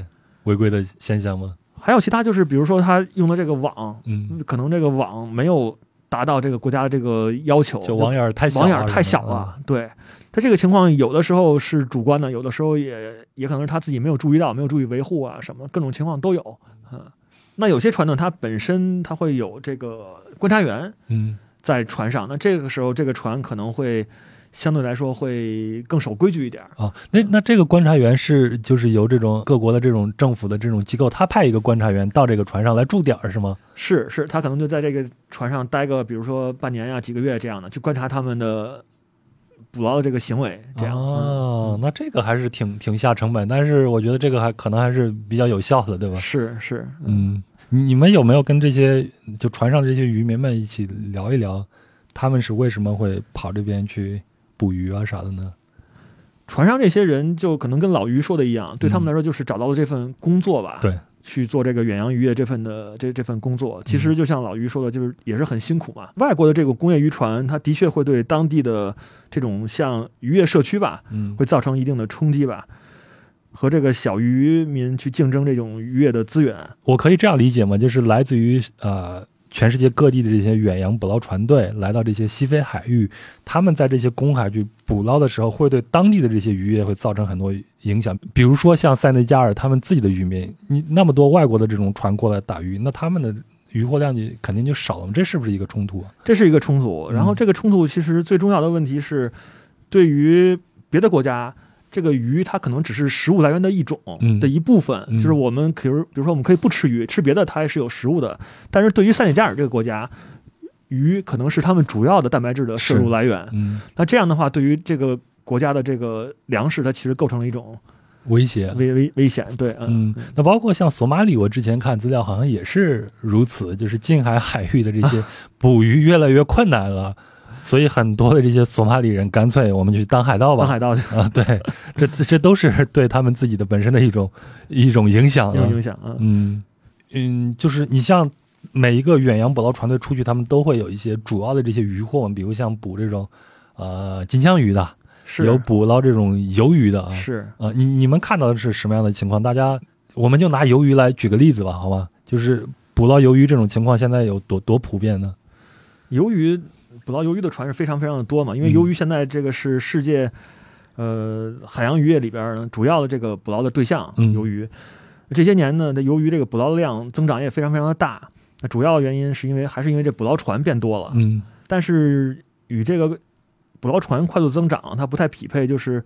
违规的现象吗？还有其他就是比如说他用的这个网，嗯，可能这个网没有达到这个国家的这个要求，就网眼儿太小，网眼儿太小了。对，他这个情况有的时候是主观的，有的时候也也可能是他自己没有注意到，没有注意维护啊什么，各种情况都有。嗯，那有些船呢，它本身它会有这个观察员嗯在船上，那这个时候这个船可能会相对来说会更守规矩一点儿。啊，那那这个观察员是就是由这种各国的这种政府的这种机构，他派一个观察员到这个船上来驻点儿是吗？是是，他可能就在这个船上待个，比如说半年呀、几个月这样的，去观察他们的捕捞的这个行为，这样。哦，嗯那这个还是挺挺下成本，但是我觉得这个还可能还是比较有效的，对吧？是是，嗯，你你们有没有跟这些就船上这些渔民们一起聊一聊，他们是为什么会跑这边去捕鱼啊啥的呢？船上这些人就可能跟老于说的一样，对他们来说就是找到了这份工作吧，嗯对，去做这个远洋渔业这份的这这份工作。其嗯实就像老于说的，就是也是很辛苦嘛。外国的这个工业渔船，它的确会对当地的这种像渔业社区吧，嗯会造成一定的冲击吧，和这个小渔民去竞争这种渔业的资源。我可以这样理解吗？就是来自于呃全世界各地的这些远洋捕捞船队来到这些西非海域，他们在这些公海去捕捞的时候，会对当地的这些渔业会造成很多影响。比如说像塞内加尔他们自己的渔民，你那么多外国的这种船过来打鱼，那他们的渔获量就肯定就少了，这是不是一个冲突？这是一个冲突。然后这个冲突其实最重要的问题是，对于别的国家，这个鱼它可能只是食物来源的一种嗯的一部分，嗯就是我们比如比如说我们可以不吃鱼，吃别的它也是有食物的。但是对于塞内加尔这个国家，鱼可能是他们主要的蛋白质的摄入来源。嗯，那这样的话，对于这个国家的这个粮食，它其实构成了一种威胁。危危危险。对，嗯，那包括像索马里，我之前看资料好像也是如此，就是近海海域的这些 捕鱼越来越困难了，所以很多的这些索马里人干脆我们去当海盗吧。当海盗去啊，对，这这都是对他们自己的本身的一种一种影响啊有影。响啊。嗯嗯，就是你像每一个远洋捕捞船队出去，他们都会有一些主要的这些渔获嘛，比如像捕这种呃金枪鱼的，是有捕捞这种鱿鱼的啊。是啊，你你们看到的是什么样的情况？大家，我们就拿鱿鱼来举个例子吧，好吧？就是捕捞鱿鱼这种情况，现在有多多普遍呢？鱿鱼捕捞鱿鱼的船是非常非常的多嘛，因为嗯鱿鱼现在这个是世界呃海洋渔业里边儿呢主要的这个捕捞的对象，嗯鱿鱼。这些年呢，这鱿鱼这个捕捞的量增长也非常非常的大。那主要原因是因为还是因为这捕捞船变多了，嗯但是与这个捕捞船快速增长，它不太匹配，就是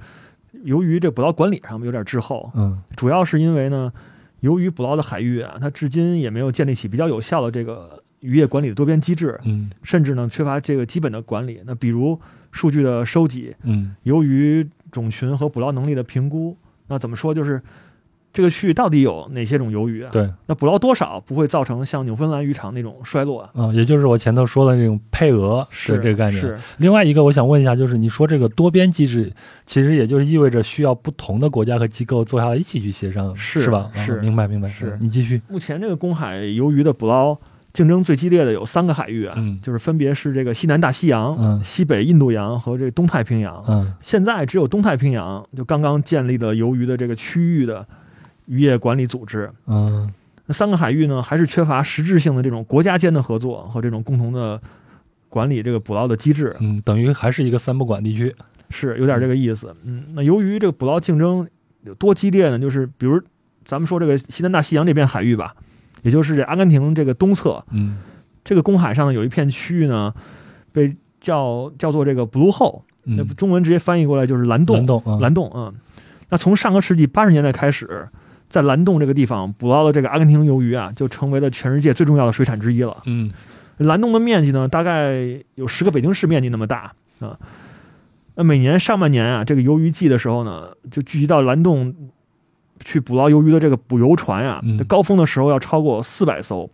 由于这捕捞管理上有点滞后，嗯主要是因为呢，由于捕捞的海域啊，它至今也没有建立起比较有效的这个渔业管理的多边机制，嗯甚至呢缺乏这个基本的管理。那比如数据的收集，嗯由于种群和捕捞能力的评估，那怎么说就是这个区域到底有哪些种鱿鱼啊？，对那捕捞多少不会造成像纽芬兰渔场那种衰落啊？啊，也就是我前头说的那种配额是的这个概念。是另外一个，我想问一下，就是你说这个多边机制，其实也就是意味着需要不同的国家和机构坐下来一起去协商，是吧？啊是明白明白。是嗯你继续。目前这个公海鱿鱼的捕捞竞争最激烈的有三个海域啊，嗯就是分别是这个西南大西洋、嗯西北印度洋和这个东太平洋。嗯现在只有东太平洋就刚刚建立了鱿鱼的这个区域的渔业管理组织。嗯那三个海域呢，还是缺乏实质性的这种国家间的合作和这种共同的管理这个捕捞的机制，嗯，等于还是一个三不管地区。是有点这个意思。嗯，那由于这个捕捞竞争有多激烈呢？就是比如咱们说这个西南大西洋这片海域吧，也就是这阿根廷这个东侧，嗯这个公海上呢有一片区域呢，被叫叫做这个 Blue Hole，那嗯，中文直接翻译过来就是蓝洞。蓝洞啊，蓝洞，嗯，那从上个世纪八十年代开始，在蓝洞这个地方捕捞的这个阿根廷鱿鱼啊，就成为了全世界最重要的水产之一了。嗯蓝洞的面积呢，大概有十个北京市面积那么大啊。那每年上半年啊，这个鱿鱼季的时候呢，就聚集到蓝洞去捕捞鱿鱼的这个捕游船呀、嗯。高峰的时候要超过四百艘。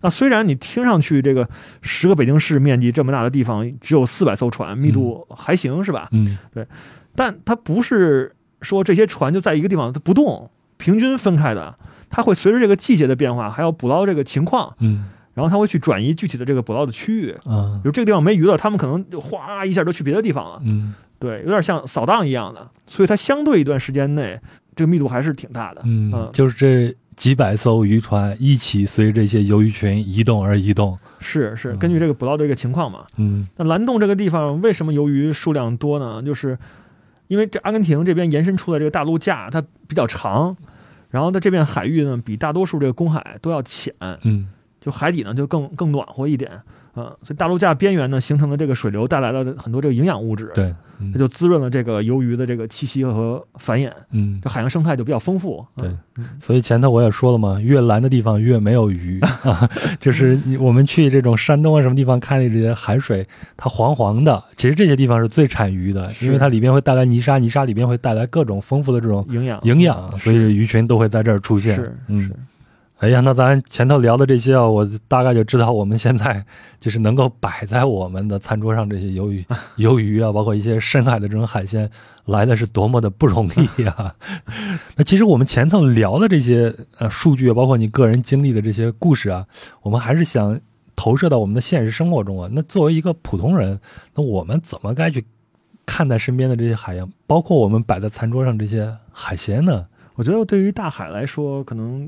那虽然你听上去这个十个北京市面积这么大的地方只有四百艘船，密度还行是吧？嗯。对。但它不是说这些船就在一个地方它不动，平均分开的，它会随着这个季节的变化，还有捕捞这个情况，嗯。然后它会去转移具体的这个捕捞的区域。啊。比如这个地方没鱼了，他们可能就哗一下就去别的地方了，嗯。对，有点像扫荡一样的，所以它相对一段时间内，这个密度还是挺大的。嗯，就是这几百艘渔船一起随着这些鱿鱼群移动而移动。是是，嗯根据这个捕捞的这个情况嘛。嗯那蓝洞这个地方为什么鱿鱼数量多呢？就是因为这阿根廷这边延伸出的这个大陆架它比较长，然后它这片海域呢比大多数这个公海都要浅，嗯就海底呢就更更暖和一点。嗯，所以大陆架边缘呢形成的这个水流带来了很多这个营养物质，对，嗯它就滋润了这个鱿鱼的这个栖息和繁衍，嗯。这海洋生态就比较丰富。对。嗯，所以前头我也说了嘛，越蓝的地方越没有鱼。啊，就是我们去这种山东啊什么地方看的这些海水，它黄黄的，其实这些地方是最产鱼的，因为它里边会带来泥沙，泥沙里边会带来各种丰富的这种营养。营养，所以鱼群都会在这儿出现。是嗯。是，哎呀，那咱前头聊的这些啊，我大概就知道我们现在就是能够摆在我们的餐桌上这些鱿鱼、鱿鱼啊，包括一些深海的这种海鲜，来的是多么的不容易啊！那其实我们前头聊的这些呃数据，包括你个人经历的这些故事啊，我们还是想投射到我们的现实生活中啊。那作为一个普通人，那我们怎么该去看待身边的这些海洋，包括我们摆在餐桌上这些海鲜呢？我觉得对于大海来说，可能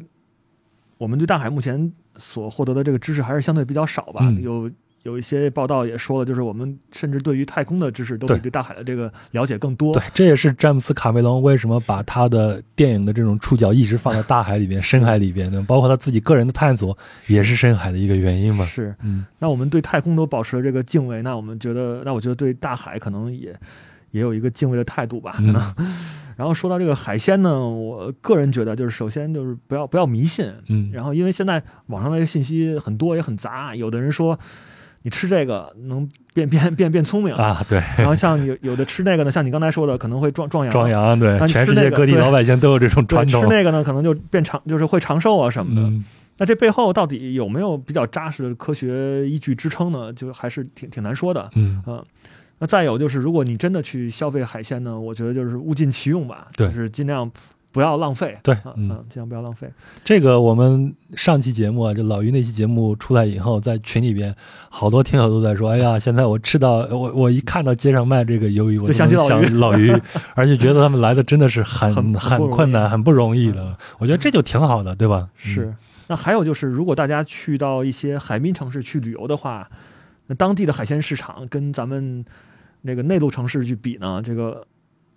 我们对大海目前所获得的这个知识还是相对比较少吧。嗯有有一些报道也说了，就是我们甚至对于太空的知识都比对对大海的这个了解更多。对，这也是詹姆斯·卡梅隆为什么把他的电影的这种触角一直放在大海里边、深海里边呢？包括他自己个人的探索，也是深海的一个原因嘛。是，嗯那我们对太空都保持了这个敬畏，那我们觉得，那我觉得对大海可能也也有一个敬畏的态度吧。可能。嗯然后说到这个海鲜呢，我个人觉得就是首先就是不要不要迷信，嗯然后因为现在网上的信息很多也很杂，有的人说你吃这个能变变变变聪明，啊，对，然后像有有的吃那个呢，像你刚才说的可能会壮壮阳，壮阳，对全世界各地老百姓都有这种 传统。吃那个呢可能就变长，就是会长寿啊什么的。嗯那这背后到底有没有比较扎实的科学依据支撑呢？就还是挺挺难说的。嗯嗯，那再有就是，如果你真的去消费海鲜呢，我觉得就是物尽其用吧，对就是尽量不要浪费。对嗯尽量不要浪费。这个我们上期节目啊，就老于那期节目出来以后，在群里边，好多听友都在说：“哎呀，现在我吃到我我一看到街上卖这个鱿鱼，我就想起老于 而且觉得他们来的真的是很很困难、很不容易的。我觉得这就挺好的，对吧？是。那还有就是，如果大家去到一些海滨城市去旅游的话，那当地的海鲜市场跟咱们那个内陆城市去比呢，这个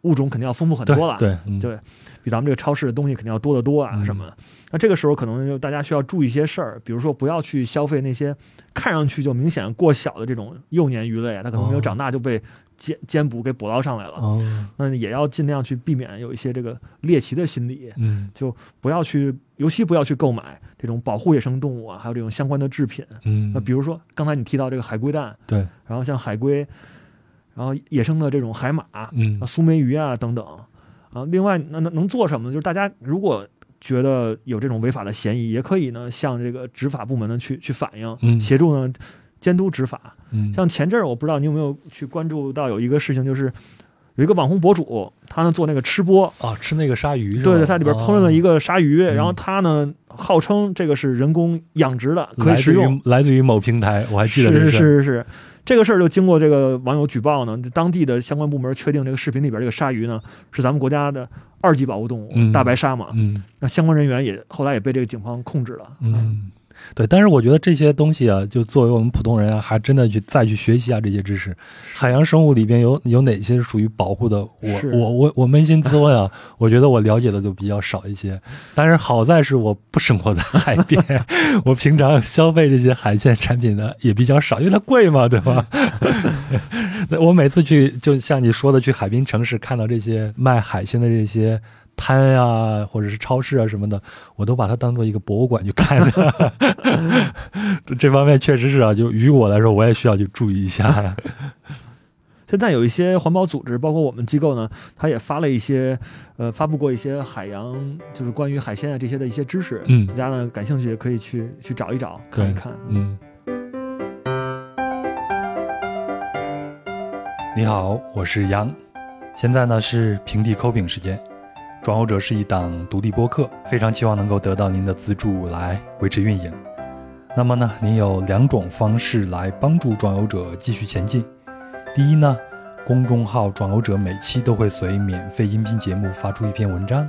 物种肯定要丰富很多了。对嗯对比咱们这个超市的东西肯定要多得多啊嗯什么的。那这个时候可能就大家需要注意一些事儿，比如说不要去消费那些看上去就明显过小的这种幼年鱼类啊，它可能没有哦长大就被煎煎捕给捕捞上来了。哦，那也要尽量去避免有一些这个猎奇的心理，嗯就不要去，尤其不要去购买这种保护野生动物啊，还有这种相关的制品。嗯那，比如说刚才你提到这个海龟蛋，对，然后像海龟，然后野生的这种海马，嗯啊，苏梅鱼啊等等啊。另外，那能能做什么呢？就是大家如果觉得有这种违法的嫌疑，也可以呢向这个执法部门呢去去反映，嗯协助呢监督执法。嗯，像前阵儿，我不知道你有没有去关注到有一个事情，就是有一个网红博主，他呢做那个吃播，啊，吃那个鲨鱼是吧？对对，它里边烹饪了一个个鲨鱼，嗯然后他呢号称这个是人工养殖的，可以食用于。来自于某平台，我还记得这是是。是是，这个事儿就经过这个网友举报呢，当地的相关部门确定这个视频里边这个鲨鱼呢是咱们国家的二级保护动物，嗯大白鲨嘛。嗯那相关人员也后来也被这个警方控制了。嗯，对，但是我觉得这些东西啊，就作为我们普通人啊，还真的去再去学习一下这些知识。海洋生物里边有有哪些属于保护的？我我我我扪心自问啊，我觉得我了解的就比较少一些。但是好在是我不生活在海边，我平常消费这些海鲜产品呢也比较少，因为它贵嘛，对吧？那我每次去，就像你说的，去海滨城市看到这些卖海鲜的这些摊啊，或者是超市啊什么的，我都把它当做一个博物馆去看的。这方面确实是啊，就于我来说，我也需要去注意一下。现在有一些环保组织，包括我们机构呢，它也发了一些，呃，发布过一些海洋，就是关于海鲜啊这些的一些知识。嗯大家呢感兴趣也可以去去找一找，看一看。嗯。你好，我是杨，现在呢是平地抠饼时间。壮游者是一档独立播客，非常期望能够得到您的资助来维持运营。那么呢，您有两种方式来帮助壮游者继续前进。第一呢，公众号“壮游者”每期都会随免费音频节目发出一篇文章，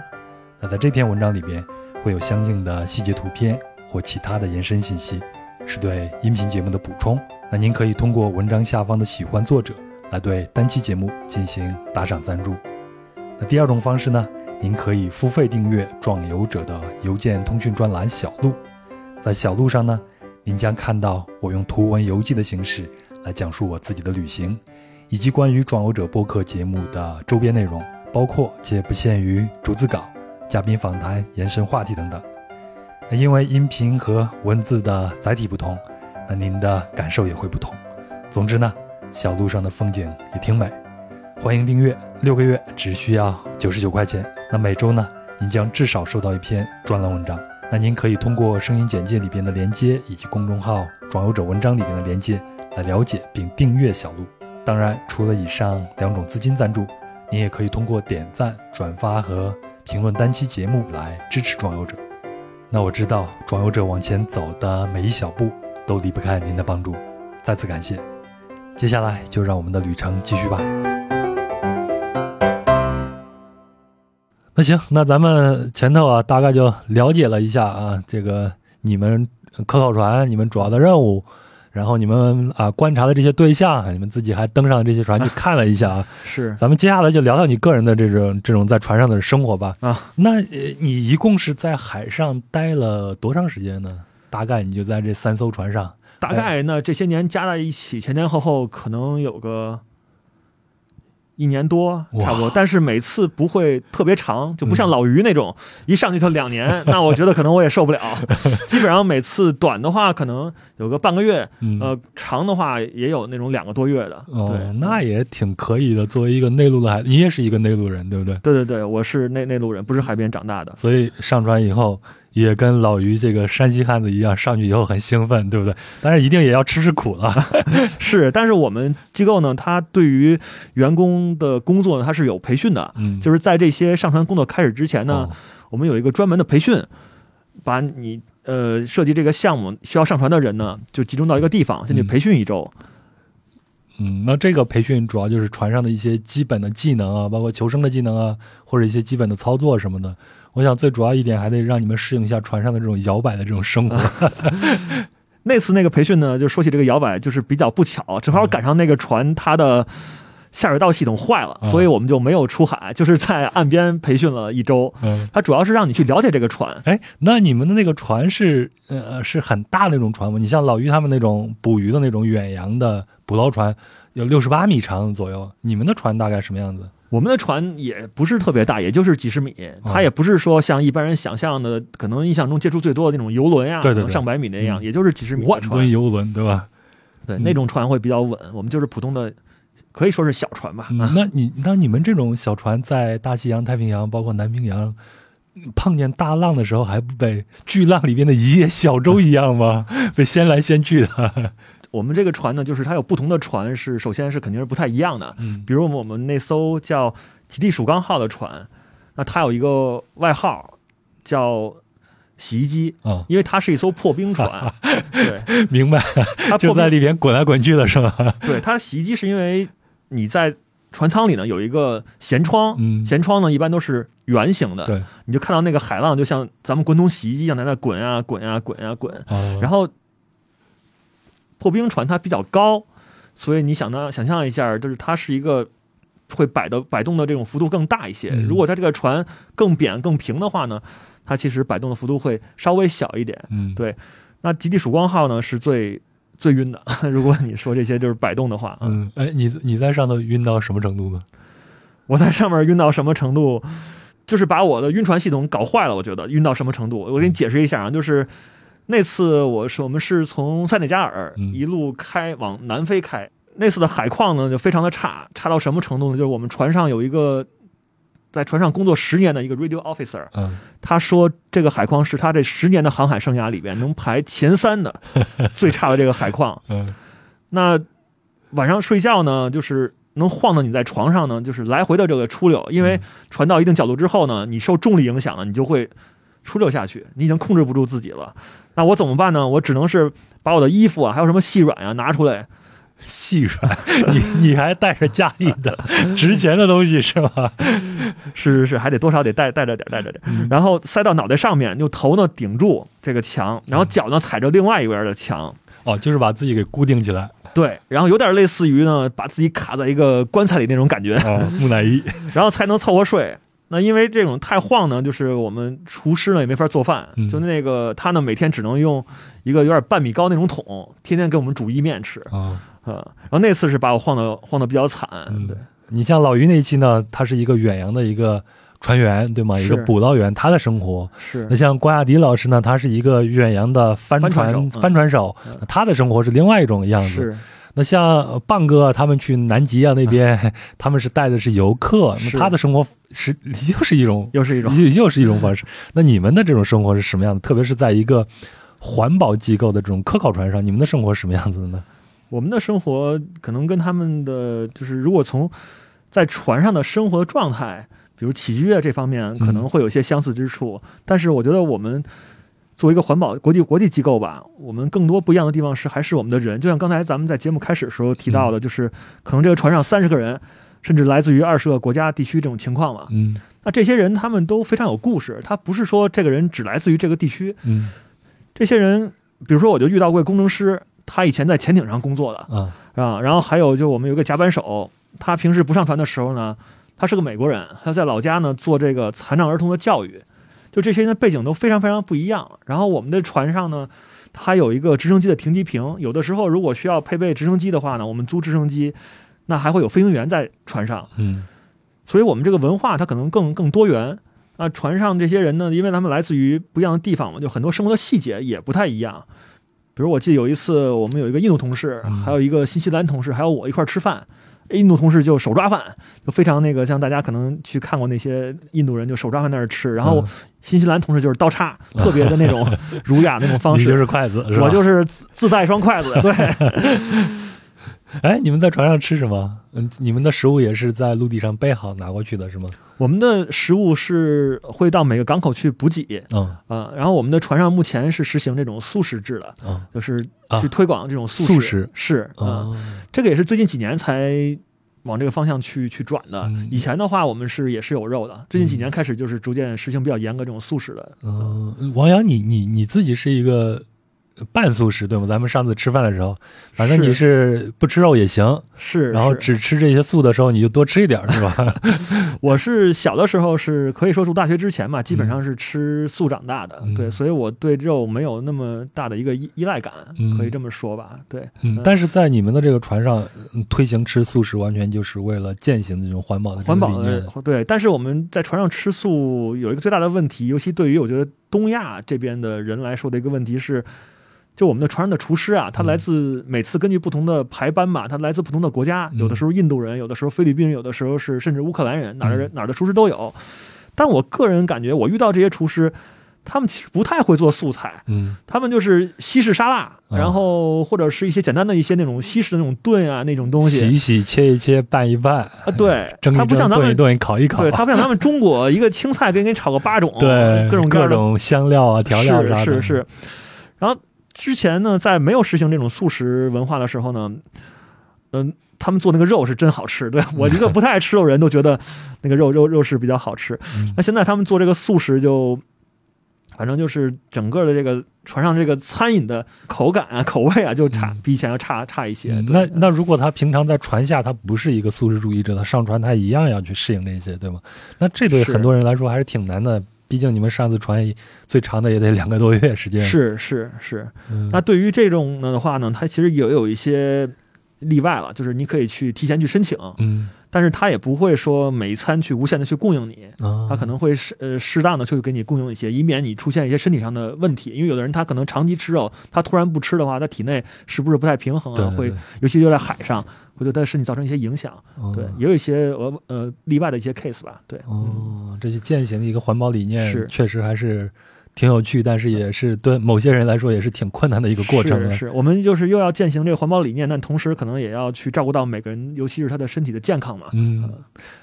那在这篇文章里边会有相应的细节图片或其他的延伸信息，是对音频节目的补充。那您可以通过文章下方的喜欢作者来对单期节目进行打赏赞助。那第二种方式呢，您可以付费订阅“壮游者”的邮件通讯专栏“小路”，在小路上呢，您将看到我用图文游记的形式来讲述我自己的旅行，以及关于壮游者播客节目的周边内容，包括且不限于逐字稿、嘉宾访谈、延伸话题等等。那因为音频和文字的载体不同，那您的感受也会不同。总之呢，小路上的风景也挺美。欢迎订阅，六个月只需要九十九块钱。那每周呢，您将至少收到一篇专栏文章。那您可以通过声音简介里边的连接，以及公众号“壮游者文章”里边的连接来了解并订阅小路。当然，除了以上两种资金赞助，您也可以通过点赞、转发和评论单期节目来支持壮游者。那我知道，壮游者往前走的每一小步都离不开您的帮助，再次感谢。接下来就让我们的旅程继续吧。那行，那咱们前头啊，大概就了解了一下啊，这个你们科考船，你们主要的任务，然后你们啊观察的这些对象，你们自己还登上这些船去看了一下啊。是咱们接下来就聊聊你个人的这种这种在船上的生活吧。啊，那呃你一共是在海上待了多长时间呢？大概你就在这三艘船上，大概呢这些年加在一起，前前后后可能有个一年多哇差不多，但是每次不会特别长，就不像嗯老于那种、一上去就两年，那我觉得可能我也受不了。基本上每次短的话可能有个半个月，嗯，呃，长的话也有那种两个多月的。哦对，，那也挺可以的。作为一个内陆的孩子，你也是一个内陆人，对不对？对对对，我是内内陆人，不是海边长大的。所以上船以后，也跟老于这个山西汉子一样，上去以后很兴奋，对不对？但是一定也要吃吃苦了。是，但是我们机构呢，它对于员工的工作呢，它是有培训的。嗯，就是在这些上传工作开始之前呢，哦我们有一个专门的培训，把你呃涉及这个项目需要上传的人呢，就集中到一个地方，先去嗯培训一周。嗯，那这个培训主要就是船上的一些基本的技能啊，包括求生的技能啊，或者一些基本的操作什么的。我想最主要一点还得让你们适应一下船上的这种摇摆的这种生活。那次那个培训呢，就说起这个摇摆，就是比较不巧，正好赶上那个船它的下水道系统坏了，嗯所以我们就没有出海，就是在岸边培训了一周。嗯，它主要是让你去了解这个船，哎，那你们的那个船是呃是很大那种船吗？你像老于他们那种捕鱼的那种远洋的捕捞船，有六十八米长左右，你们的船大概什么样子？我们的船也不是特别大，也就是几十米，它也不是说像一般人想象的，可能印象中接触最多的那种游轮呀，对对对上百米那样，嗯也就是几十米的万吨。游轮，对吧？对，嗯那种船会比较稳，我们就是普通的，可以说是小船吧。那你那你们这种小船在大西洋、太平洋，包括南冰洋，碰见大浪的时候，还不被巨浪里边的一叶小舟一样吗？被掀来掀去的。我们这个船呢，就是它有不同的船是，首先是肯定是不太一样的。嗯比如我们那艘叫极地蜀钢号的船，那它有一个外号叫洗衣机，啊，因为它是一艘破冰船。对，明白，它就在里边滚来滚去的是吧？对它洗衣机是因为你在船舱里呢有一个舷窗，嗯舷窗呢一般都是圆形的，对，你就看到那个海浪就像咱们滚筒洗衣机一样在那滚啊滚啊滚啊滚。哦然后破冰船它比较高，所以你想到想象一下，就是它是一个会摆的摆动的这种幅度更大一些。嗯如果它这个船更扁更平的话呢，它其实摆动的幅度会稍微小一点。嗯，对那极地曙光号呢是最最晕的，如果你说这些就是摆动的话，嗯，哎，你你在上头晕到什么程度呢？我在上面晕到什么程度？就是把我的晕船系统搞坏了，我觉得晕到什么程度？我给你解释一下啊，就是那次我是我们是从塞内加尔嗯一路开往南非开，那次的海况呢就非常的差，差到什么程度呢？就是我们船上有一个在船上工作十年的一个 radio officer，嗯，他说这个海况是他这十年的航海生涯里边能排前三的 最差的这个海况。嗯 那晚上睡觉呢，就是能晃到你在床上呢，就是来回的这个出溜，因为船到一定角度之后呢，你受重力影响了，你就会出溜下去，你已经控制不住自己了。那我怎么办呢？我只能是把我的衣服啊，还有什么细软啊拿出来，细软，你你还带着家里的 值钱的东西是吧？是是是，还得多少得带带着点，带着点，嗯然后塞到脑袋上面，用头呢顶住这个墙，然后脚呢踩着另外一边的墙，哦，就是把自己给固定起来对，然后有点类似于呢，把自己卡在一个棺材里那种感觉。哦，木乃伊，然后才能凑合睡。那因为这种太晃呢，就是我们厨师呢也没法做饭，嗯。就那个他呢每天只能用一个有点半米高那种桶，天天给我们煮意面吃。啊、啊，然后那次是把我晃的晃的比较惨，你像老于那一期呢，他是一个远洋的一个船员，对吗？一个捕捞员，他的生活。是。那像关亚迪老师呢，他是一个远洋的帆帆船帆船手嗯，他的生活是另外一种样子。是那像呃棒哥他们去南极啊那边，他们是带的是游客，那是他的生活是 又是一种又是一种 又又是一种方式。那你们的这种生活是什么样的？特别是在一个环保机构的这种科考船上，你们的生活是什么样子的呢？我们的生活可能跟他们的就是如果从在船上的生活状态，比如起居啊这方面可能会有些相似之处，但是我觉得我们作为一个环保国际国际机构吧，我们更多不一样的地方是还是我们的人，就像刚才咱们在节目开始的时候提到的，就是可能这个船上三十个人，甚至来自于二十个国家地区这种情况嘛。嗯。那这些人他们都非常有故事，他不是说这个人只来自于这个地区，嗯。这些人，比如说我就遇到过工程师，他以前在潜艇上工作的，啊。啊，然后还有就我们有个甲板手，他平时不上船的时候呢，他是个美国人，他在老家呢做这个残障儿童的教育，就这些人的背景都非常非常不一样。然后我们的船上呢，它有一个直升机的停机坪，有的时候如果需要配备直升机的话呢，我们租直升机，那还会有飞行员在船上，嗯所以我们这个文化它可能更更多元。啊，船上这些人呢，因为他们来自于不一样的地方嘛，就很多生活的细节也不太一样。比如我记得有一次，我们有一个印度同事，嗯还有一个新西兰同事，还有我一块儿吃饭。印度同事就手抓饭，就非常那个，像大家可能去看过那些印度人就手抓饭在那儿吃，然后嗯新西兰同事就是刀叉，特别的那种 儒雅那种方式。你就是筷子？我就是自自带一双筷子，对，哎，你们在船上吃什么？嗯，你们的食物也是在陆地上备好拿过去的是吗？我们的食物是会到每个港口去补给嗯啊、然后我们的船上目前是实行这种素食制的，嗯就是啊去推广这种素素食是啊、哦这个也是最近几年才往这个方向去去转的。嗯以前的话，我们是也是有肉的，最近几年开始就是逐渐实行比较严格这种素食的。嗯，王洋，你你你自己是一个半素食对吗？咱们上次吃饭的时候，反正你是不吃肉也行，是，然后只吃这些素的时候，你就多吃一点儿是吧？我是小的时候是可以说读大学之前嘛，基本上是吃素长大的，嗯对，所以我对肉没有那么大的一个依依赖感，嗯可以这么说吧，对。嗯，但是在你们的这个船上嗯推行吃素食，完全就是为了践行这种环保的环保的。对，但是我们在船上吃素有一个最大的问题，尤其对于我觉得东亚这边的人来说的一个问题是，就我们的船上的厨师啊，他嗯。来自每次根据不同的排班嘛，他来自不同的国家，有的时候印度人，有的时候菲律宾人，有的时候是甚至乌克兰人，哪儿的人哪儿的厨师都有。但我个人感觉，我遇到这些厨师，他们其实不太会做素菜，嗯。他们就是西式沙拉，啊。然后或者是一些简单的一些那种西式的那种炖啊那种东西。洗一洗，切一切，拌一拌，啊，对，蒸一蒸，它不像咱们。炖一炖，烤一烤，对，他不像咱们中国一个青菜给你炒个八种，对各种各种香料啊、调料啥的，是是是。然后之前呢，在没有实行这种素食文化的时候呢，嗯、他们做那个肉是真好吃。对 我一个不太爱吃肉人都觉得那个肉肉肉是比较好吃。嗯那现在他们做这个素食就，反正就是整个的这个船上这个餐饮的口感啊、口味啊，就差、嗯比以前要差差一些。嗯那那如果他平常在船下，他不是一个素食主义者，他上船他一样要去适应这些，对吗？那这对很多人来说还是挺难的，毕竟你们上次传最长的也得两个多月时间。，是是是。嗯、那对于这种的话呢，它其实也有一些例外了，就是你可以去提前去申请。嗯但是它也不会说每一餐去无限的去供应你，啊，它可能会适呃适当的去给你供应一些，以免你出现一些身体上的问题。因为有的人他可能长期吃肉，他突然不吃的话，他体内是不是不太平衡啊？对对会尤其就在海上，会对他身体造成一些影响。哦对，也有一些呃呃例外的一些 case 吧。对，哦，这就践行一个环保理念，是确实还是挺有趣，但是也是对某些人来说也是挺困难的一个过程了。是是，我们就是又要践行这个环保理念，但同时可能也要去照顾到每个人，尤其是他的身体的健康嘛。嗯，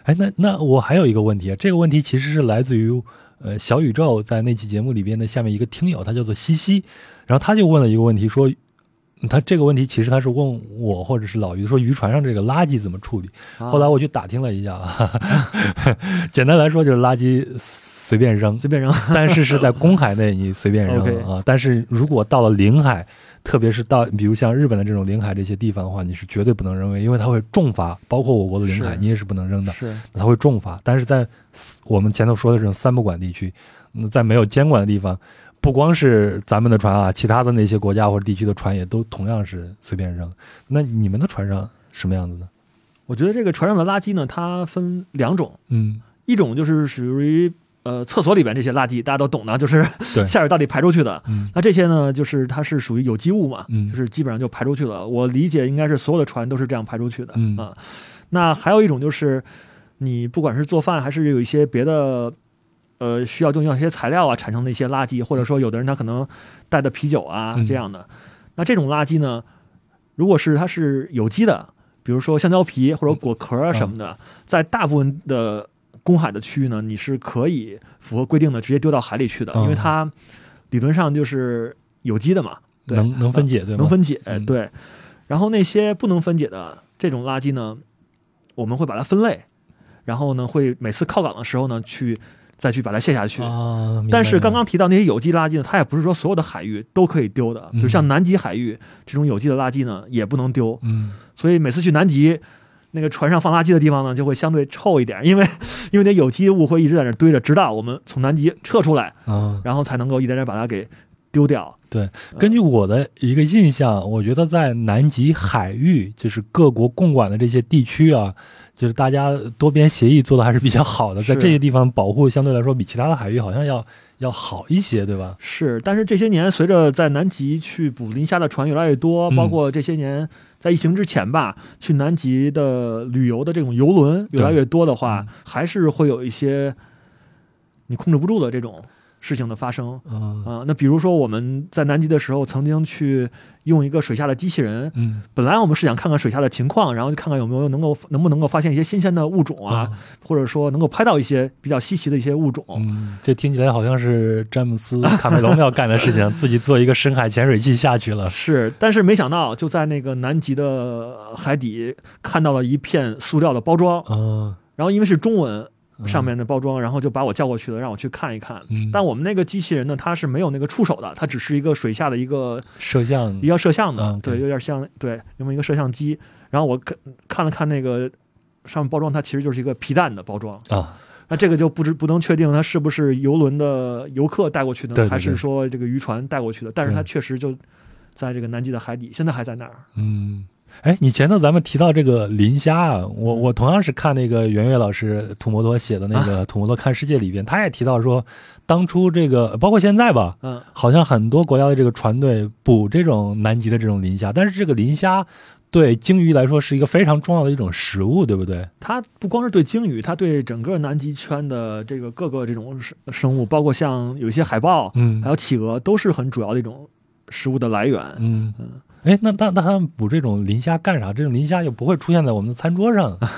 哎，那那我还有一个问题，这个问题其实是来自于呃小宇宙在那期节目里边的下面一个听友，他叫做西西，然后他就问了一个问题，说他这个问题其实他是问我或者是老于说渔船上这个垃圾怎么处理。啊后来我去打听了一下，啊，简单来说就是垃圾随便扔，随便扔，但是是在公海内你随便扔啊。但是如果到了领海，特别是到比如像日本的这种领海这些地方的话，你是绝对不能扔，因为它会重罚。包括我国的领海，你也是不能扔的，是它会重罚。但是在我们前头说的这种三不管地区，那在没有监管的地方，不光是咱们的船啊，其他的那些国家或者地区的船也都同样是随便扔。那你们的船上什么样子呢？我觉得这个船上的垃圾呢，它分两种，嗯，一种就是属于呃厕所里边这些垃圾，大家都懂的，就是 下水道里排出去的。嗯那这些呢，就是它是属于有机物嘛，嗯就是基本上就排出去了。我理解应该是所有的船都是这样排出去的、嗯啊。那还有一种就是，你不管是做饭还是有一些别的，呃，需要用到一些材料啊产生的一些垃圾，或者说有的人他可能带的啤酒啊嗯。这样的，那这种垃圾呢，如果是它是有机的，比如说香蕉皮或者果壳啊什么的，在大部分的公海的区域呢，你是可以符合规定的直接丢到海里去的，哦因为它理论上就是有机的嘛，对能能分解对吗？能分解，嗯。对。然后那些不能分解的这种垃圾呢，我们会把它分类，然后呢会每次靠港的时候呢去再去把它卸下去。但是刚刚提到那些有机垃圾呢，它也不是说所有的海域都可以丢的，比如嗯像南极海域这种有机的垃圾呢也不能丢。嗯所以每次去南极，那个船上放垃圾的地方呢，就会相对臭一点，因为 因为那有机物会一直在那堆着，直到我们从南极撤出来，嗯，然后才能够一点点把它给丢掉。对根据我的一个印象，我觉得在南极海域，就是各国共管的这些地区啊，就是大家多边协议做的还是比较好的，在这些地方保护相对来说比其他的海域好像要要好一些，对吧？是，但是这些年随着在南极去捕磷虾的船越来越多，嗯。包括这些年在疫情之前吧，去南极的旅游的这种游轮越来越多的话，嗯。还是会有一些你控制不住的这种事情的发生。嗯啊、那比如说我们在南极的时候，曾经去用一个水下的机器人，嗯本来我们是想看看水下的情况，然后看看有没有能够能不能够发现一些新鲜的物种啊，或者说能够拍到一些比较稀奇的一些物种。嗯，这听起来好像是詹姆斯 卡梅隆要干的事情，自己做一个深海潜水器下去了。是，但是没想到就在那个南极的海底看到了一片塑料的包装，啊，然后因为是中文嗯上面的包装，然后就把我叫过去了，让我去看一看。嗯但我们那个机器人呢，它是没有那个触手的，它只是一个水下的一个摄像一个摄像的，嗯对，有点像对，那么一个摄像机。然后我看看了看那个上面包装，它其实就是一个皮蛋的包装。啊，那这个就不知不能确定它是不是游轮的游客带过去的，还是说这个渔船带过去的。但是它确实就在这个南极的海底，现在还在那儿。嗯，哎，你前头咱们提到这个磷虾啊，我我同样是看那个袁岳老师土摩托写的那个《土摩托看世界》里边，他也提到说，当初这个包括现在吧，嗯，好像很多国家的这个船队捕这种南极的这种磷虾，但是这个磷虾对鲸鱼来说是一个非常重要的一种食物，对不对？它不光是对鲸鱼，它对整个南极圈的这个各个这种生生物，包括像有一些海豹，嗯还有企鹅，都是很主要的一种食物的来源。嗯嗯，哎，那那那他们捕这种磷虾干啥？这种磷虾又不会出现在我们的餐桌上。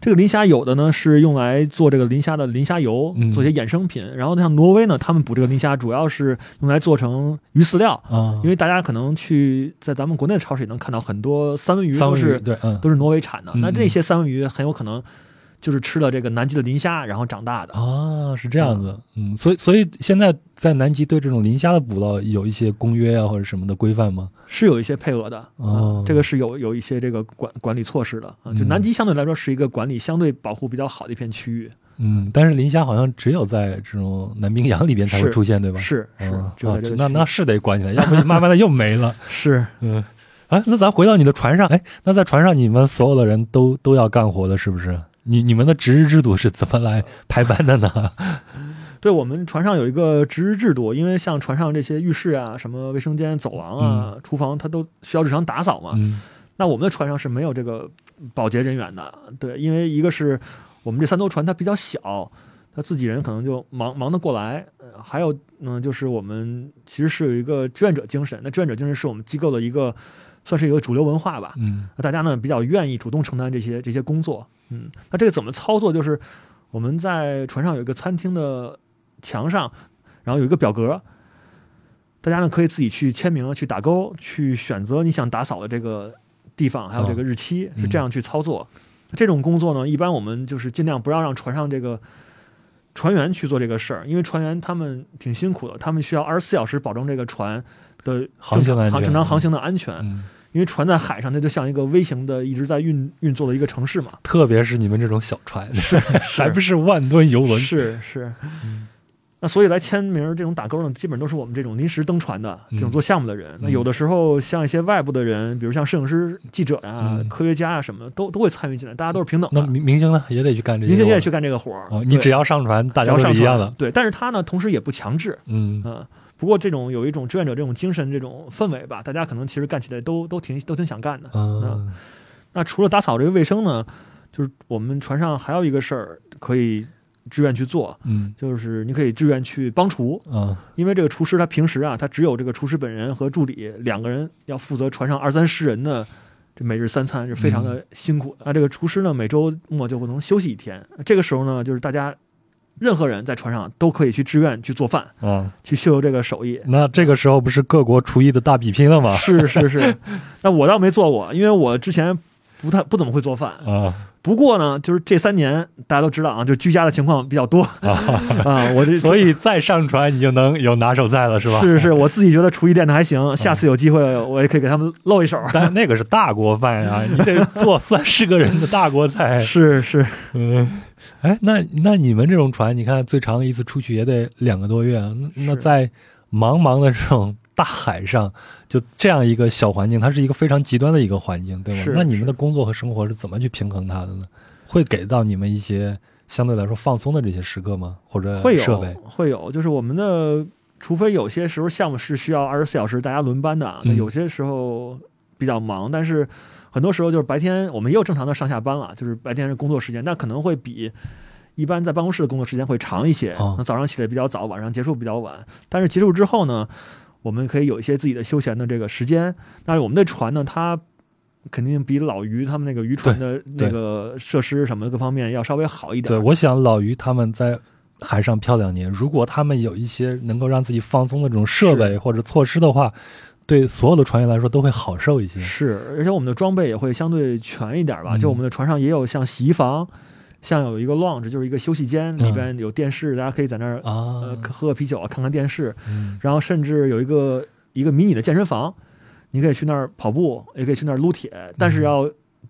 这个磷虾有的呢是用来做这个磷虾的磷虾油嗯，做一些衍生品。然后像挪威呢，他们捕这个磷虾主要是用来做成鱼饲料，啊，因为大家可能去在咱们国内的超市也能看到很多三文鱼都是对嗯都是挪威产的。嗯那这些三文鱼很有可能就是吃了这个南极的磷虾，然后长大的。啊，是这样子，嗯，所以所以现在在南极对这种磷虾的捕捞有一些公约啊或者什么的规范吗？是有一些配额的，哦啊这个是有有一些这个管管理措施的啊。就嗯南极相对来说是一个管理相对保护比较好的一片区域，嗯，但是磷虾好像只有在这种南冰洋里边才会出现，对吧？是是嗯，只有在这个啊那那是得管起来，要不慢慢的又没了。是嗯，哎，那咱回到你的船上，哎，那在船上你们所有的人都都要干活的，是不是？你你们的值日制度是怎么来排班的呢？对我们船上有一个值日制度，因为像船上这些浴室啊、什么卫生间、走廊啊、厨房，它都需要日常打扫嘛。嗯那我们的船上是没有这个保洁人员的，对，因为一个是我们这三艘船它比较小，它自己人可能就忙忙得过来，呃还有呢就是我们其实是有一个志愿者精神，那志愿者精神是我们机构的一个算是一个主流文化吧，嗯那大家呢比较愿意主动承担这些这些工作，嗯，那这个怎么操作？就是我们在船上有一个餐厅的墙上，然后有一个表格，大家呢可以自己去签名、去打勾、去选择你想打扫的这个地方，还有这个日期，嗯是这样去操作。这种工作呢，一般我们就是尽量不要让船上这个船员去做这个事儿，因为船员他们挺辛苦的，他们需要二十四小时保证这个船的航行安全正常航行的安全。嗯，因为船在海上，它就像一个微型的一直在运运作的一个城市嘛。特别是你们这种小船，还不是万吨游轮，是是嗯。那所以来签名这种打勾呢，基本都是我们这种临时登船的嗯这种做项目的人。那有的时候像一些外部的人，比如像摄影师、记者啊、嗯科学家啊什么的，都都会参与进来，大家都是平等那的。明明星呢也得去干这些，明星也去干这个活儿哦，你只要要上船，大家都是一样的，对。但是他呢，同时也不强制，嗯嗯。不过这种有一种志愿者这种精神、这种氛围吧，大家可能其实干起来都都挺都挺想干的。嗯那除了打扫这个卫生呢，就是我们船上还有一个事儿可以志愿去做，嗯。就是你可以志愿去帮厨，啊。因为这个厨师他平时啊，他只有这个厨师本人和助理两个人要负责船上二三十人的这每日三餐，是非常的辛苦。的。那这个厨师呢，每周末就不能休息一天，这个时候呢，就是大家任何人在船上都可以去志愿去做饭，啊，去秀秀这个手艺。那这个时候不是各国厨艺的大比拼了吗？是是是，那我倒没做过，因为我之前不太不怎么会做饭。啊不过呢，就是这三年大家都知道啊，就居家的情况比较多啊，啊。我这 所以再上船你就能有拿手菜了，是吧？是是，我自己觉得厨艺练的还行，下次有机会我也可以给他们露一手。但那个是大锅饭啊，你得做三十个人的大锅菜。是是，嗯，哎，那那你们这种船，你看最长的一次出去也得两个多月啊。那那在茫茫的这种大海上，就这样一个小环境，它是一个非常极端的一个环境，对吗是？那你们的工作和生活是怎么去平衡它的呢？会给到你们一些相对来说放松的这些时刻吗？或者会有设备？会有，就是我们的，除非有些时候项目是需要二十四小时大家轮班的啊，那嗯有些时候比较忙，但是很多时候就是白天我们也有正常的上下班了，就是白天是工作时间，那可能会比。一般在办公室的工作时间会长一些，哦那早上起来比较早，晚上结束比较晚。但是结束之后呢，我们可以有一些自己的休闲的这个时间。但是我们的船呢，它肯定比老于他们那个渔船的那个设施什么各方面要稍微好一点。对，我想老于他们在海上漂两年，如果他们有一些能够让自己放松的这种设备或者措施的话，对所有的船员来说都会好受一些。是，而且我们的装备也会相对全一点吧。嗯就我们的船上也有像洗衣房，像有一个 lounge，就是一个休息间，里边有电视，大家可以在那儿啊呃，喝喝啤酒啊，看看电视。嗯然后甚至有一个一个迷你的健身房，你可以去那儿跑步，也可以去那儿撸铁，但是要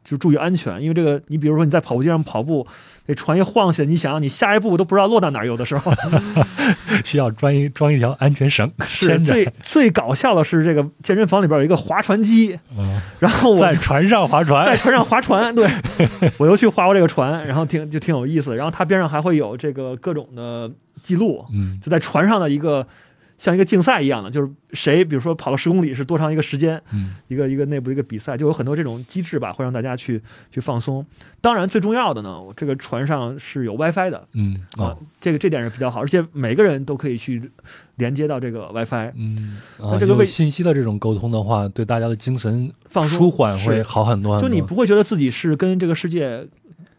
就注意安全，因为这个你比如说你在跑步机上跑步，那船一晃起来，你想想你下一步都不知道落到哪儿，有的时候。需要装一装一条安全绳是牵着，最最搞笑的是，这个健身房里边有一个划船机，嗯然后我在船上划船在船。船上划船，对 我又去划过这个船，然后挺就挺有意思。然后它边上还会有这个各种的记录，嗯就在船上的一个像一个竞赛一样的，就是谁比如说跑了十公里是多长一个时间，嗯一个一个内部一个比赛，就有很多这种机制吧，会让大家去去放松。当然，最重要的呢，我这个船上是有 WiFi 的嗯啊哦，这个这点是比较好，而且每个人都可以去连接到这个 WiFi，嗯啊，这个为信息的这种沟通的话，对大家的精神放松舒缓会好很多很多。就你不会觉得自己是跟这个世界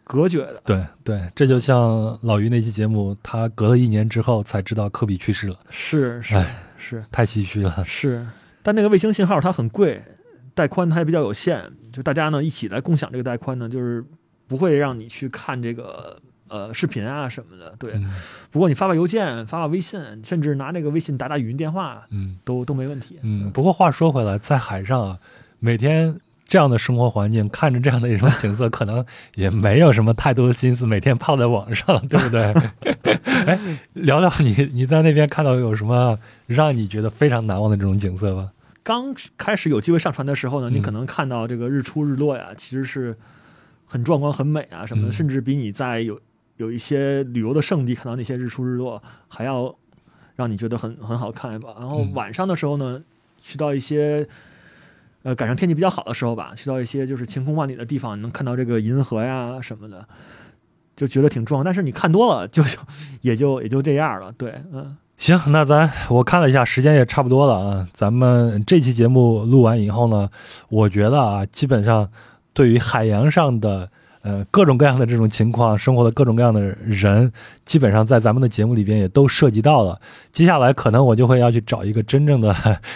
隔绝的。对对，这就像老于那期节目，他隔了一年之后才知道科比去世了，是是哎是太唏嘘了。是，但那个卫星信号它很贵，带宽它也比较有限，就大家呢一起来共享这个带宽呢，就是不会让你去看这个呃视频啊什么的。对，嗯不过你发发邮件、发发微信，甚至拿那个微信打打语音电话，嗯都都没问题。嗯。不过话说回来，在海上啊，每天这样的生活环境，看着这样的一种景色，可能也没有什么太多的心思每天泡在网上，对不对？哎，聊聊你你在那边看到有什么让你觉得非常难忘的这种景色吧？刚开始有机会上船的时候呢，你嗯可能看到这个日出日落呀，其实是很壮观、很美啊什么的，嗯甚至比你在有有一些旅游的圣地看到那些日出日落还要让你觉得很很好看吧。然后嗯晚上的时候呢，去到一些呃赶上天气比较好的时候吧，去到一些就是晴空万里的地方，能看到这个银河呀什么的，就觉得挺壮。但是你看多了，就就也就也就这样了。对，嗯。行，那咱我看了一下，时间也差不多了啊。咱们这期节目录完以后呢，我觉得啊，基本上对于海洋上的呃各种各样的这种情况，生活的各种各样的人，基本上在咱们的节目里边也都涉及到了。接下来可能我就会要去找一个真正的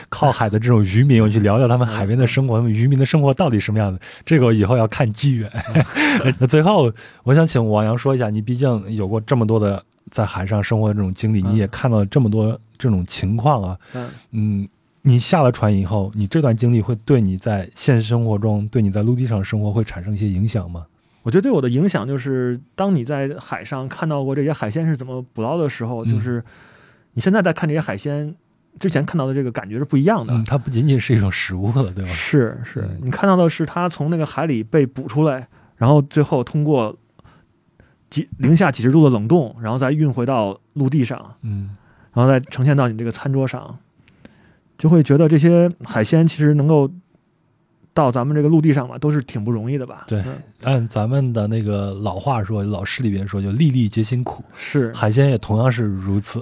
靠海的这种渔民，我去聊聊他们海边的生活，他们渔民的生活到底什么样的。这个我以后要看机缘。那最后，我想请王阳说一下，你毕竟有过这么多的。在海上生活的这种经历，嗯你也看到了这么多这种情况啊，嗯嗯，你下了船以后，你这段经历会对你在现实生活中，对你在陆地上生活会产生一些影响吗？我觉得对我的影响就是，当你在海上看到过这些海鲜是怎么捕捞的时候，嗯就是你现在在看这些海鲜之前看到的这个感觉是不一样的。嗯，它不仅仅是一种食物了，对吧？是是嗯，你看到的是它从那个海里被捕出来，然后最后通过几零下几十度的冷冻，然后再运回到陆地上，嗯然后再呈现到你这个餐桌上，就会觉得这些海鲜其实能够到咱们这个陆地上嘛，都是挺不容易的吧？对嗯按咱们的那个老话说，老诗里边说，就粒粒皆辛苦，是海鲜也同样是如此。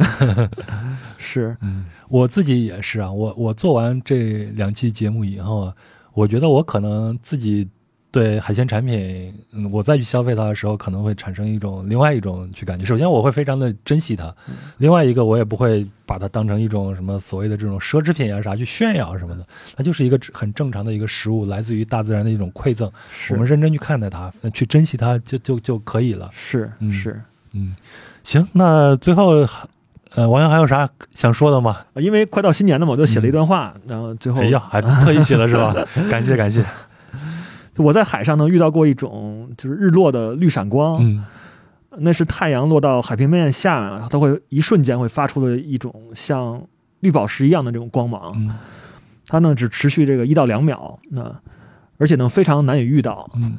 是，嗯，我自己也是啊，我我做完这两期节目以后啊，我觉得我可能自己对海鲜产品，嗯，我再去消费它的时候，可能会产生一种另外一种去感觉。首先，我会非常的珍惜它；另外一个，我也不会把它当成一种什么所谓的这种奢侈品啊啥去炫耀什么的。它就是一个很正常的一个食物，来自于大自然的一种馈赠。我们认真去看待它，去珍惜它，就就就可以了。是嗯是。嗯，行，那最后，呃，王阳还有啥想说的吗？啊因为快到新年了嘛，我就写了一段话，然后最后哎呀，还特意写了是吧？感 谢感谢。我在海上呢遇到过一种就是日落的绿闪光，嗯那是太阳落到海平面下，它会一瞬间会发出了一种像绿宝石一样的这种光芒，嗯它呢只持续这个一到两秒，那而且呢非常难以遇到。嗯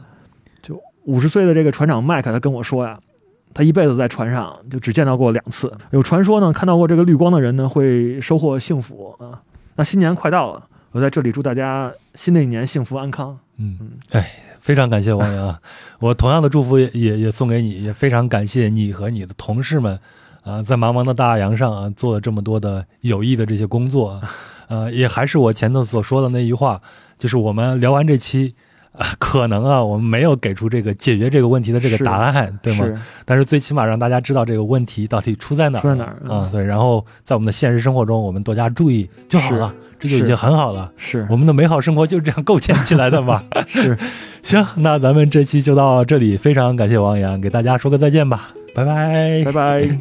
五十岁的这个船长麦克他跟我说呀，他一辈子在船上就只见到过两次。有传说呢，看到过这个绿光的人呢会收获幸福啊。那新年快到了，我在这里祝大家新的一年幸福安康。嗯，哎，非常感谢王阳啊！我同样的祝福也也也送给你，也非常感谢你和你的同事们啊，在茫茫的大洋上啊做了这么多的有益的这些工作啊，呃，也还是我前头所说的那句话，就是我们聊完这期。啊，可能啊，我们没有给出这个解决这个问题的这个答案，对吗？但是最起码让大家知道这个问题到底出在哪儿，出在哪儿嗯啊？对，然后在我们的现实生活中，我们多加注意就好了，这就已经很好了。是我们的美好生活就是这样构建起来的嘛。是，行，那咱们这期就到这里，非常感谢王阳，给大家说个再见吧，拜拜，拜拜。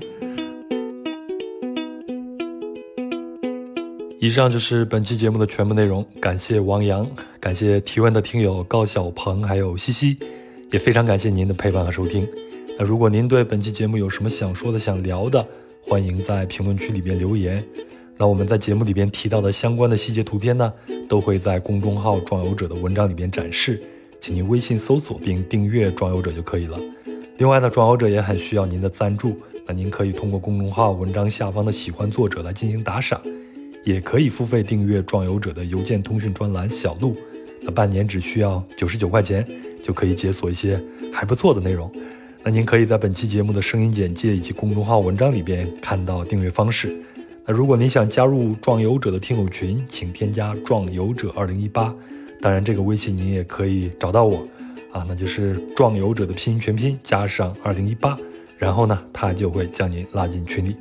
以上就是本期节目的全部内容，感谢王阳，感谢提问的听友高小鹏还有西西，也非常感谢您的陪伴和收听。那如果您对本期节目有什么想说的、想聊的，欢迎在评论区里边留言。那我们在节目里边提到的相关的细节图片呢，都会在公众号“壮游者”的文章里边展示，请您微信搜索并订阅“壮游者”就可以了。另外呢，壮游者也很需要您的赞助，那您可以通过公众号文章下方的喜欢作者来进行打赏，也可以付费订阅壮游者的邮件通讯专栏小路，那半年只需要九十九块钱就可以解锁一些还不错的内容。那您可以在本期节目的声音简介以及公众号文章里边看到订阅方式。那如果您想加入壮游者的听友群，请添加壮游者二零一八。当然，这个微信您也可以找到我，啊，那就是壮游者的拼音全拼加上二零一八，然后呢，他就会将您拉进群里。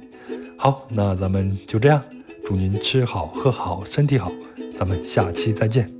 好，那咱们就这样，祝您吃好喝好身体好，咱们下期再见。